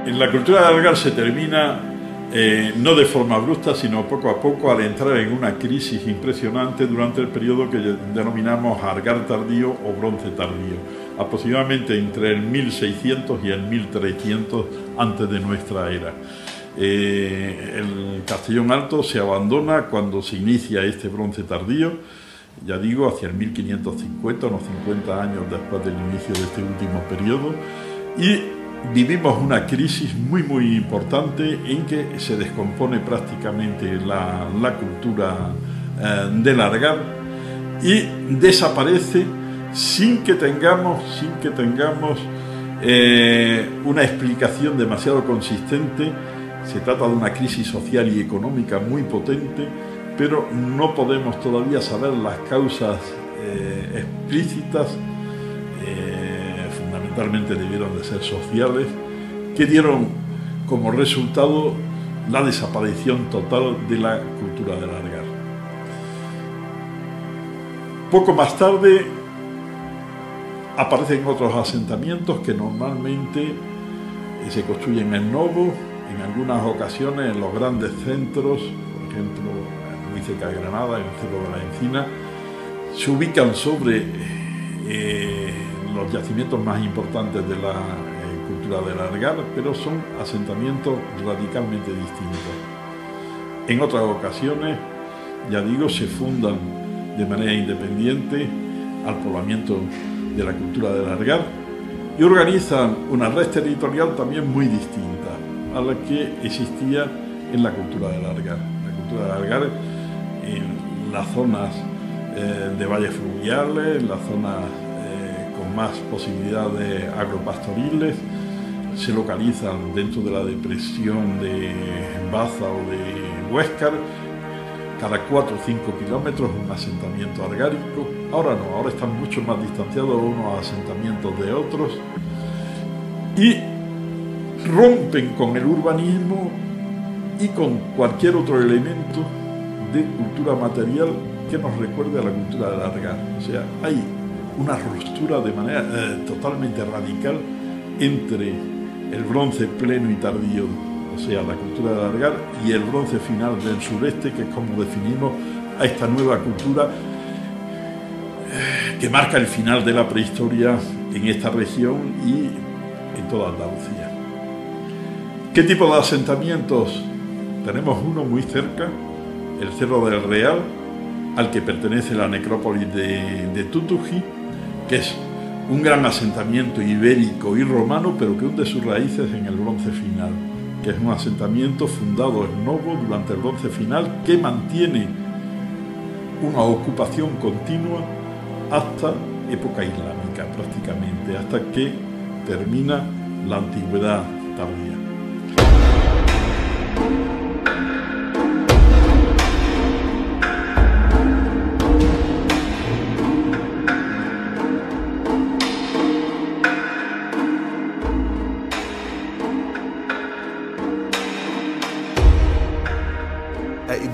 En la cultura de Algar se termina eh, no de forma abrupta, sino poco a poco al entrar en una crisis impresionante durante el periodo que denominamos Algar tardío o bronce tardío, aproximadamente entre el 1600 y el 1300 antes de nuestra era. Eh, el Castellón Alto se abandona cuando se inicia este bronce tardío, ya digo, hacia el 1550, unos 50 años después del inicio de este último periodo, y vivimos una crisis muy muy importante en que se descompone prácticamente la, cultura eh, del argar y desaparece sin que tengamos, sin que tengamos eh, una explicación demasiado consistente. Se trata de una crisis social y económica muy potente, pero no podemos todavía saber las causas eh, explícitas fundamentalmente debieron de ser sociales, que dieron como resultado la desaparición total de la cultura del argar. Poco más tarde aparecen otros asentamientos que normalmente se construyen en Novo, en algunas ocasiones en los grandes centros, por ejemplo, muy cerca de Granada, en el Cerro de la Encina, se ubican sobre eh, los yacimientos más importantes de la eh, cultura del Argar, pero son asentamientos radicalmente distintos. En otras ocasiones, ya digo, se fundan de manera independiente al poblamiento de la cultura del Argar y organizan una red territorial también muy distinta a la que existía en la cultura del Argar. La cultura del Argar en las zonas eh, de valles fluviales, en las zonas más posibilidades agropastoriles, se localizan dentro de la depresión de Baza o de Huéscar, cada 4 o 5 kilómetros un asentamiento argárico. Ahora no, ahora están mucho más distanciados unos asentamientos de otros y rompen con el urbanismo y con cualquier otro elemento de cultura material que nos recuerde a la cultura del argar. O sea, hay una ruptura de manera eh, totalmente radical entre el bronce pleno y tardío o sea, la cultura de alargar, y el bronce final del sureste, que es como definimos a esta nueva cultura que marca el final de la prehistoria en esta región y en toda Andalucía. ¿Qué tipo de asentamientos? Tenemos uno muy cerca, el Cerro del Real, al que pertenece la necrópolis de, de Tutuji, es un gran asentamiento ibérico y romano, pero que hunde sus raíces en el bronce final, que es un asentamiento fundado en Novo durante el bronce final que mantiene una ocupación continua hasta época islámica prácticamente, hasta que termina la antigüedad tardía.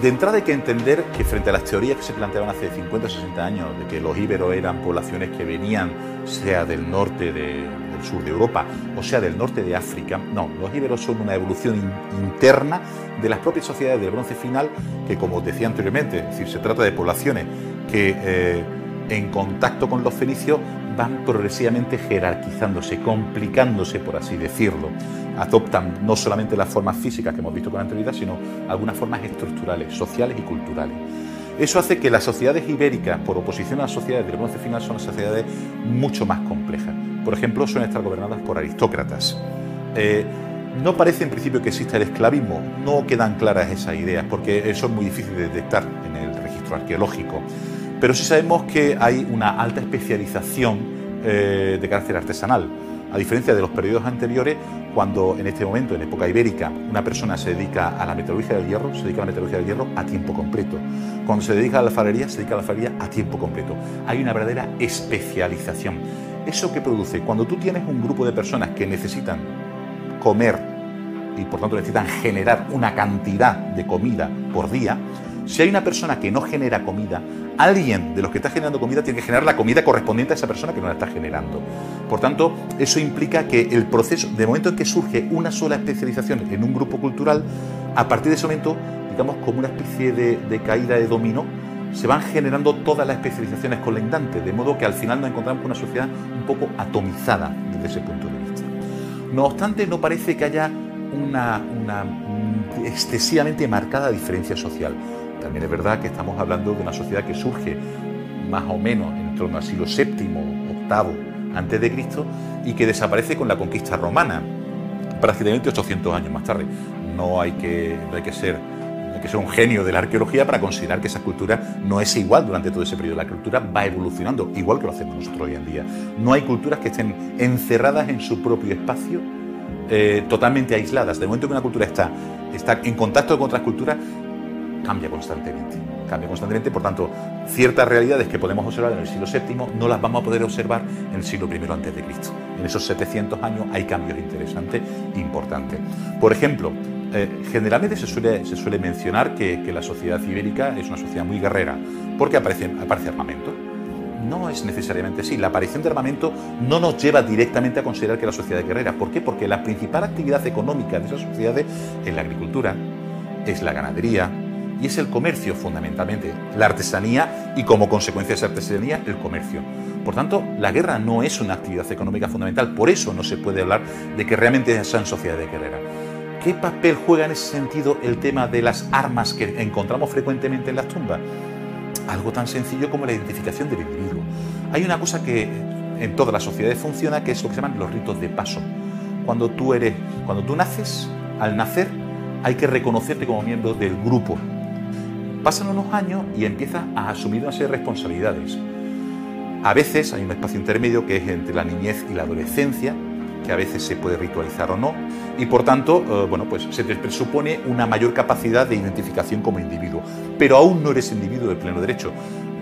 De entrada hay que entender que frente a las teorías que se planteaban hace 50 o 60 años, de que los íberos eran poblaciones que venían sea del norte del sur de Europa o sea del norte de África, no, los íberos son una evolución interna de las propias sociedades del bronce final, que como decía anteriormente, es decir, se trata de poblaciones que eh, en contacto con los fenicios van progresivamente jerarquizándose, complicándose, por así decirlo. Adoptan no solamente las formas físicas que hemos visto con anterioridad, sino algunas formas estructurales, sociales y culturales. Eso hace que las sociedades ibéricas, por oposición a las sociedades del bronce final, son sociedades mucho más complejas. Por ejemplo, suelen estar gobernadas por aristócratas. Eh, no parece en principio que exista el esclavismo, no quedan claras esas ideas, porque eso es muy difícil de detectar en el registro arqueológico. Pero sí sabemos que hay una alta especialización eh, de carácter artesanal. A diferencia de los periodos anteriores, cuando en este momento, en época ibérica, una persona se dedica a la metalurgia del hierro, se dedica a la metalurgia del hierro a tiempo completo. Cuando se dedica a la alfarería, se dedica a la alfarería a tiempo completo. Hay una verdadera especialización. ¿Eso qué produce? Cuando tú tienes un grupo de personas que necesitan comer y por tanto necesitan generar una cantidad de comida por día, si hay una persona que no genera comida, alguien de los que está generando comida tiene que generar la comida correspondiente a esa persona que no la está generando. Por tanto, eso implica que el proceso, de momento en que surge una sola especialización en un grupo cultural, a partir de ese momento, digamos como una especie de, caída de dominó, se van generando todas las especializaciones colindantes, de modo que al final nos encontramos con una sociedad un poco atomizada desde ese punto de vista. No obstante, no parece que haya una excesivamente marcada diferencia social. También es verdad que estamos hablando de una sociedad que surge más o menos en torno al siglo VII, VIII antes de Cristo y que desaparece con la conquista romana, prácticamente 800 años más tarde. No hay que, hay que ser que un genio de la arqueología para considerar que esa cultura no es igual durante todo ese periodo. La cultura va evolucionando, igual que lo hacemos nosotros hoy en día. No hay culturas que estén encerradas en su propio espacio, eh, totalmente aisladas. De momento que una cultura está, está en contacto con otras culturas, cambia constantemente. Cambia constantemente, por tanto, ciertas realidades que podemos observar en el siglo VII no las vamos a poder observar en el siglo I antes de Cristo. En esos 700 años hay cambios interesantes e importantes. Por ejemplo, eh, generalmente se suele, se suele mencionar que, la sociedad ibérica es una sociedad muy guerrera, porque aparece, aparece armamento. No es necesariamente así. La aparición de armamento no nos lleva directamente a considerar que la sociedad es guerrera. ¿Por qué? Porque la principal actividad económica de esas sociedades es la agricultura, es la ganadería, y es el comercio fundamentalmente, la artesanía y como consecuencia de esa artesanía el comercio. Por tanto, la guerra no es una actividad económica fundamental, por eso no se puede hablar de que realmente sean sociedades guerreras. ¿Qué papel juega en ese sentido el tema de las armas que encontramos frecuentemente en las tumbas? Algo tan sencillo como la identificación del individuo. Hay una cosa que en todas las sociedades funciona, que es lo que se llaman los ritos de paso. Cuando tú eres, cuando tú naces, al nacer hay que reconocerte como miembro del grupo Pasan unos años y empiezas a asumir una serie de responsabilidades. A veces hay un espacio intermedio que es entre la niñez y la adolescencia, que a veces se puede ritualizar o no, y por tanto, eh, bueno, pues se te presupone una mayor capacidad de identificación como individuo. Pero aún no eres individuo de pleno derecho.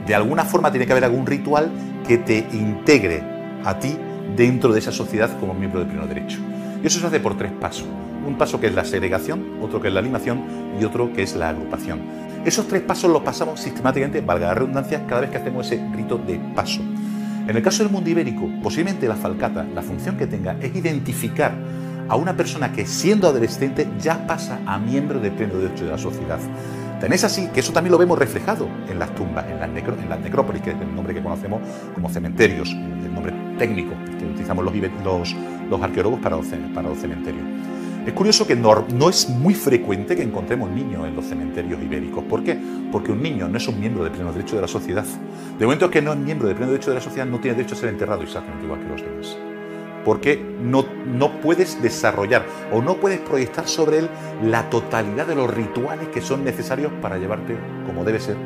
De alguna forma tiene que haber algún ritual que te integre a ti dentro de esa sociedad como miembro de pleno derecho. Y eso se hace por tres pasos. Un paso que es la segregación, otro que es la animación y otro que es la agrupación. Esos tres pasos los pasamos sistemáticamente, valga la redundancia, cada vez que hacemos ese rito de paso. En el caso del mundo ibérico, posiblemente la falcata, la función que tenga es identificar a una persona que siendo adolescente ya pasa a miembro de pleno derecho de la sociedad. Tan es así que eso también lo vemos reflejado en las tumbas, en las, necrópolis, que es el nombre que conocemos como cementerios, el nombre técnico que utilizamos los, arqueólogos para los, para los cementerios. Es curioso que no, es muy frecuente que encontremos niños en los cementerios ibéricos. ¿Por qué? Porque un niño no es un miembro de pleno derecho de la sociedad. De momento que no es miembro de pleno derecho de la sociedad, no tiene derecho a ser enterrado exactamente igual que los demás. Porque no, no puedes desarrollar o no puedes proyectar sobre él la totalidad de los rituales que son necesarios para llevarte como debe ser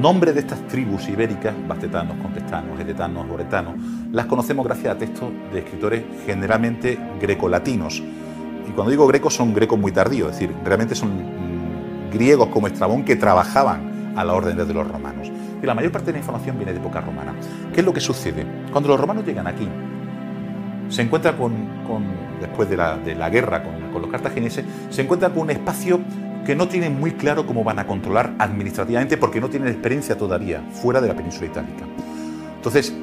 nombres de estas tribus ibéricas, bastetanos, contestanos, edetanos, oretanos, las conocemos gracias a textos de escritores generalmente grecolatinos. Y cuando digo grecos son grecos muy tardíos, es decir, realmente son mm, griegos como Estrabón que trabajaban a la orden de los romanos. Y la mayor parte de la información viene de época romana. ¿Qué es lo que sucede? Cuando los romanos llegan aquí, se encuentra con, después de la, guerra con, con los cartagineses, se encuentra con un espacio que no tienen muy claro cómo van a controlar administrativamente porque no tienen experiencia todavía fuera de la península itálica. Entonces,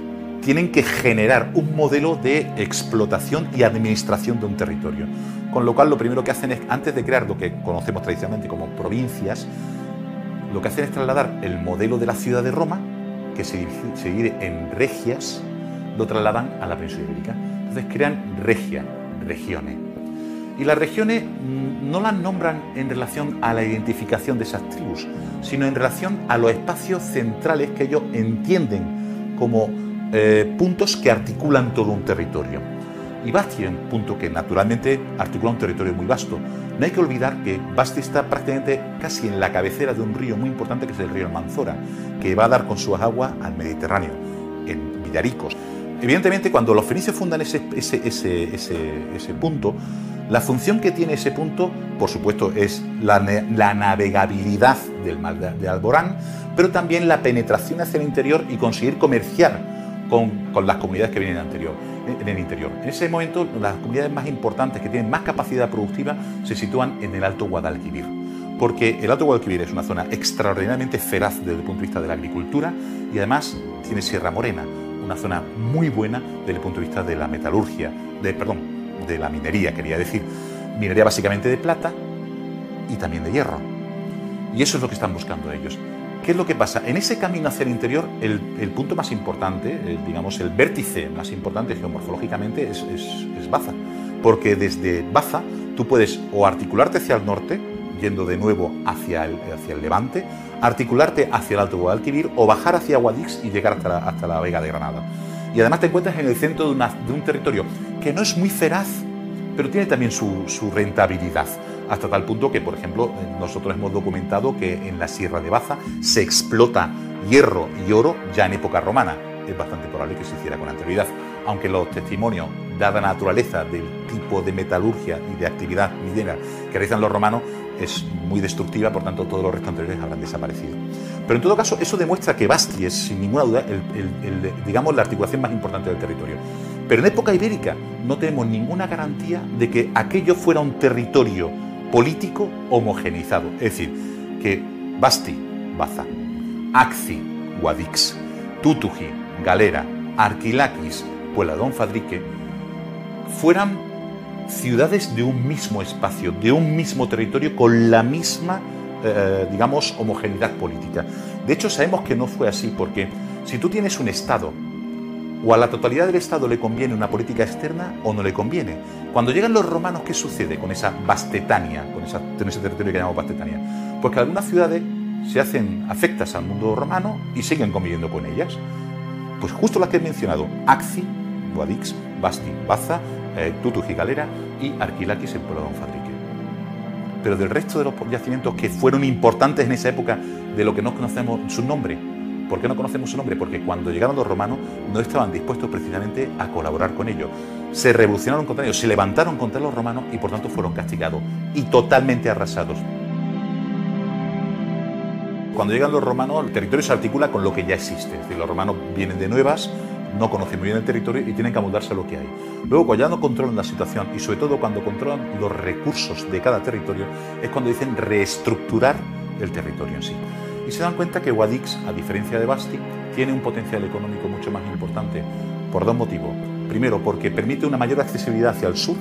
tienen que generar un modelo de explotación y administración de un territorio. Con lo cual, lo primero que hacen es, antes de crear lo que conocemos tradicionalmente como provincias, lo que hacen es trasladar el modelo de la ciudad de Roma, que se divide en regias, lo trasladan a la península ibérica. Entonces crean regia, regiones. Y las regiones mm, no las nombran en relación a la identificación de esas tribus, sino en relación a los espacios centrales que ellos entienden como eh, puntos que articulan todo un territorio. Y Basti un punto que naturalmente articula un territorio muy vasto. No hay que olvidar que Basti está prácticamente casi en la cabecera de un río muy importante que es el río Manzora, que va a dar con sus aguas al Mediterráneo, en Villaricos. Evidentemente, cuando los fenicios fundan ese, ese, ese, ese punto, la función que tiene ese punto, por supuesto, es la, navegabilidad del mar de, Alborán, pero también la penetración hacia el interior y conseguir comerciar con, las comunidades que vienen en el interior. En ese momento, las comunidades más importantes que tienen más capacidad productiva se sitúan en el Alto Guadalquivir, porque el Alto Guadalquivir es una zona extraordinariamente feraz desde el punto de vista de la agricultura y además tiene Sierra Morena, una zona muy buena desde el punto de vista de la metalurgia, de, perdón, de la minería, quería decir. Minería básicamente de plata y también de hierro. Y eso es lo que están buscando ellos. ¿Qué es lo que pasa? En ese camino hacia el interior, el, punto más importante, digamos, el vértice más importante geomorfológicamente es, es, Baza. Porque desde Baza tú puedes o articularte hacia el norte, yendo de nuevo hacia el, hacia el levante, articularte hacia el Alto Guadalquivir o bajar hacia Guadix y llegar hasta hasta la Vega de Granada y además te encuentras en el centro de, un territorio que no es muy feraz, pero tiene también su, rentabilidad. Hasta tal punto que, por ejemplo, nosotros hemos documentado que en la Sierra de Baza se explota hierro y oro ya en época romana. Es bastante probable que se hiciera con anterioridad, aunque los testimonios, dada la naturaleza del tipo de metalurgia y de actividad minera que realizan los romanos, es muy destructiva, por tanto todos los restos anteriores habrán desaparecido. Pero en todo caso, eso demuestra que Basti es, sin ninguna duda, digamos, la articulación más importante del territorio. Pero en época ibérica no tenemos ninguna garantía de que aquello fuera un territorio político homogeneizado. Es decir, que Basti, Baza, Axi, Guadix, Tutuji, Galera, Arquilaquis, Pueladón Fadrique, fueran ciudades de un mismo espacio, de un mismo territorio, con la misma, eh, digamos, homogeneidad política. De hecho, sabemos que no fue así, porque si tú tienes un Estado, o a la totalidad del Estado le conviene una política externa o no le conviene. Cuando llegan los romanos, ¿qué sucede con esa Bastetania, con, ese territorio que llamamos Bastetania? Pues que algunas ciudades se hacen afectas al mundo romano y siguen conviviendo con ellas. Pues justo las que he mencionado, Axi, Guadix, Basti, Baza, eh, Tutuji Galera y Arquilaquis en Pueblo Don Fadrique. Pero del resto de los yacimientos que fueron importantes en esa época, de lo que no conocemos su nombre. ¿Por qué no conocemos su nombre? Porque cuando llegaron los romanos no estaban dispuestos precisamente a colaborar con ellos. Se revolucionaron contra ellos, se levantaron contra los romanos y por tanto fueron castigados y totalmente arrasados. Cuando llegan los romanos, el territorio se articula con lo que ya existe. Es decir, los romanos vienen de nuevas, no conocen muy bien el territorio y tienen que amoldarse a lo que hay. Luego, cuando ya no controlan la situación y sobre todo cuando controlan los recursos de cada territorio, es cuando dicen reestructurar el territorio en sí. Y se dan cuenta que Guadix, a diferencia de Basti, tiene un potencial económico mucho más importante por dos motivos. Primero, porque permite una mayor accesibilidad hacia el sur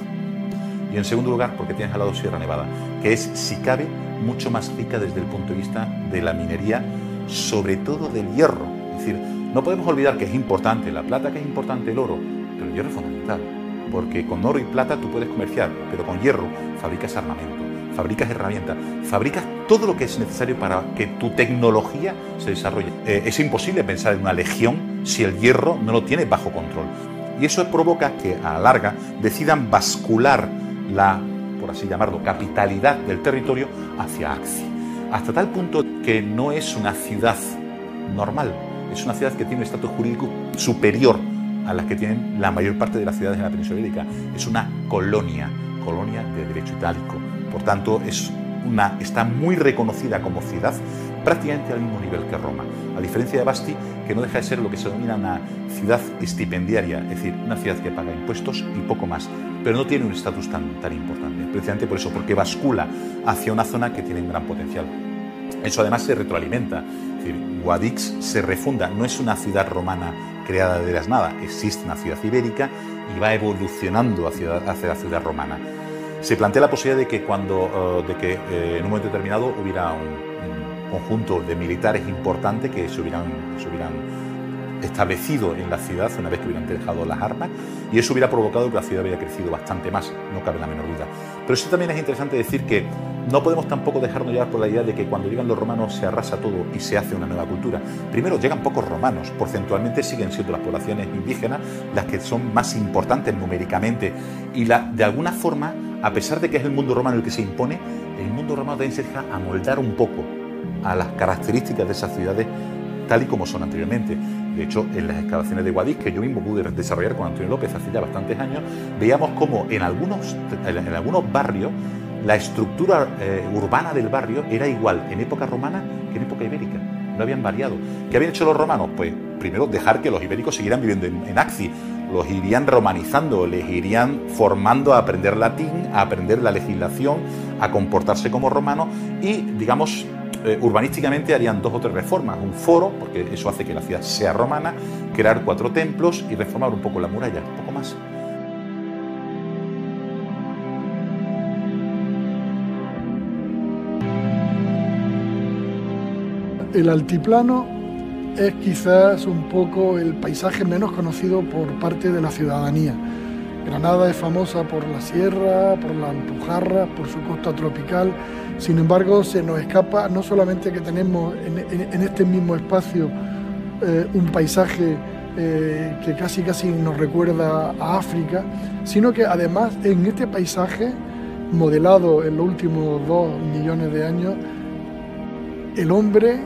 y en segundo lugar, porque tienes al lado Sierra Nevada, que es, si cabe, mucho más rica desde el punto de vista de la minería, sobre todo del hierro. Es decir, no podemos olvidar que es importante la plata, que es importante el oro, pero el hierro es fundamental, porque con oro y plata tú puedes comerciar, pero con hierro fabricas armamento, fabricas herramientas, fabricas todo lo que es necesario para que tu tecnología se desarrolle. Eh, es imposible pensar en una legión si el hierro no lo tiene bajo control. Y eso provoca que a la larga decidan bascular la, por así llamarlo, capitalidad del territorio hacia Axi. Hasta tal punto que no es una ciudad normal, es una ciudad que tiene un estatus jurídico superior a las que tienen la mayor parte de las ciudades de la península ibérica. Es una colonia, colonia de derecho itálico. Por tanto, es una, está muy reconocida como ciudad prácticamente al mismo nivel que Roma. A diferencia de Basti, que no deja de ser lo que se denomina una ciudad estipendiaria, es decir, una ciudad que paga impuestos y poco más, pero no tiene un estatus tan, tan importante, precisamente por eso, porque bascula hacia una zona que tiene un gran potencial. Eso además se retroalimenta, Guadix se refunda, no es una ciudad romana creada de las nada, existe una ciudad ibérica y va evolucionando hacia, la ciudad romana. Se plantea la posibilidad de que cuando, eh, de que eh, en un momento determinado hubiera un, conjunto de militares importante que se se hubieran establecido en la ciudad una vez que hubieran dejado las armas y eso hubiera provocado que la ciudad hubiera crecido bastante más, no cabe la menor duda. Pero sí también es interesante decir que no podemos tampoco dejarnos llevar por la idea de que cuando llegan los romanos se arrasa todo y se hace una nueva cultura. Primero, llegan pocos romanos, porcentualmente siguen siendo las poblaciones indígenas las que son más importantes numéricamente y la, de alguna forma, a pesar de que es el mundo romano el que se impone, el mundo romano también se deja amoldar un poco a las características de esas ciudades tal y como son anteriormente. De hecho, en las excavaciones de Guadix, que yo mismo pude desarrollar con Antonio López hace ya bastantes años, veíamos como en algunos, en algunos barrios la estructura eh, urbana del barrio era igual en época romana que en época ibérica. No habían variado. ¿Qué habían hecho los romanos? Pues primero dejar que los ibéricos siguieran viviendo en, en Axi. Los irían romanizando, les irían formando a aprender latín, a aprender la legislación, a comportarse como romanos y, digamos, eh, urbanísticamente harían dos o tres reformas. Un foro, porque eso hace que la ciudad sea romana, crear cuatro templos y reformar un poco la muralla, un poco más. El altiplano es quizás un poco el paisaje menos conocido por parte de la ciudadanía. Granada es famosa por la sierra, por la Alpujarra, por su costa tropical, sin embargo, se nos escapa no solamente que tenemos en, este mismo espacio eh, un paisaje eh, que casi casi nos recuerda a África, sino que además en este paisaje, modelado en los últimos dos millones de años, el hombre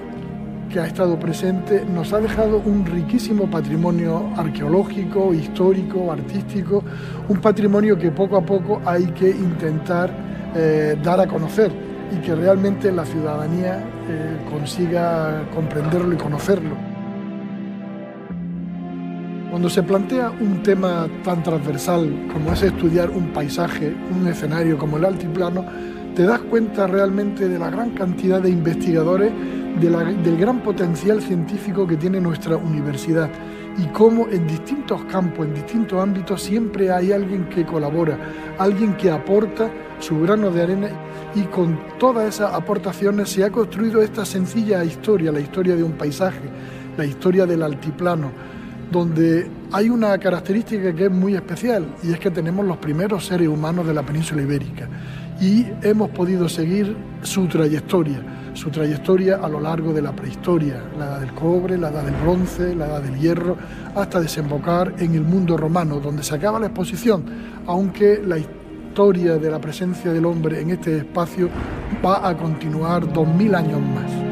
que ha estado presente nos ha dejado un riquísimo patrimonio arqueológico, histórico, artístico, un patrimonio que poco a poco hay que intentar eh, dar a conocer y que realmente la ciudadanía eh, consiga comprenderlo y conocerlo. Cuando se plantea un tema tan transversal como es estudiar un paisaje, un escenario como el altiplano, te das cuenta realmente de la gran cantidad de investigadores, del gran potencial científico que tiene nuestra universidad y cómo en distintos campos, en distintos ámbitos, siempre hay alguien que colabora, alguien que aporta su grano de arena y con todas esas aportaciones se ha construido esta sencilla historia, la historia de un paisaje, la historia del altiplano, donde hay una característica que es muy especial y es que tenemos los primeros seres humanos de la península ibérica y hemos podido seguir su trayectoria, su trayectoria a lo largo de la prehistoria, la edad del cobre, la edad del bronce, la edad del hierro, hasta desembocar en el mundo romano, donde se acaba la exposición, aunque la historia de la presencia del hombre en este espacio va a continuar dos mil años más.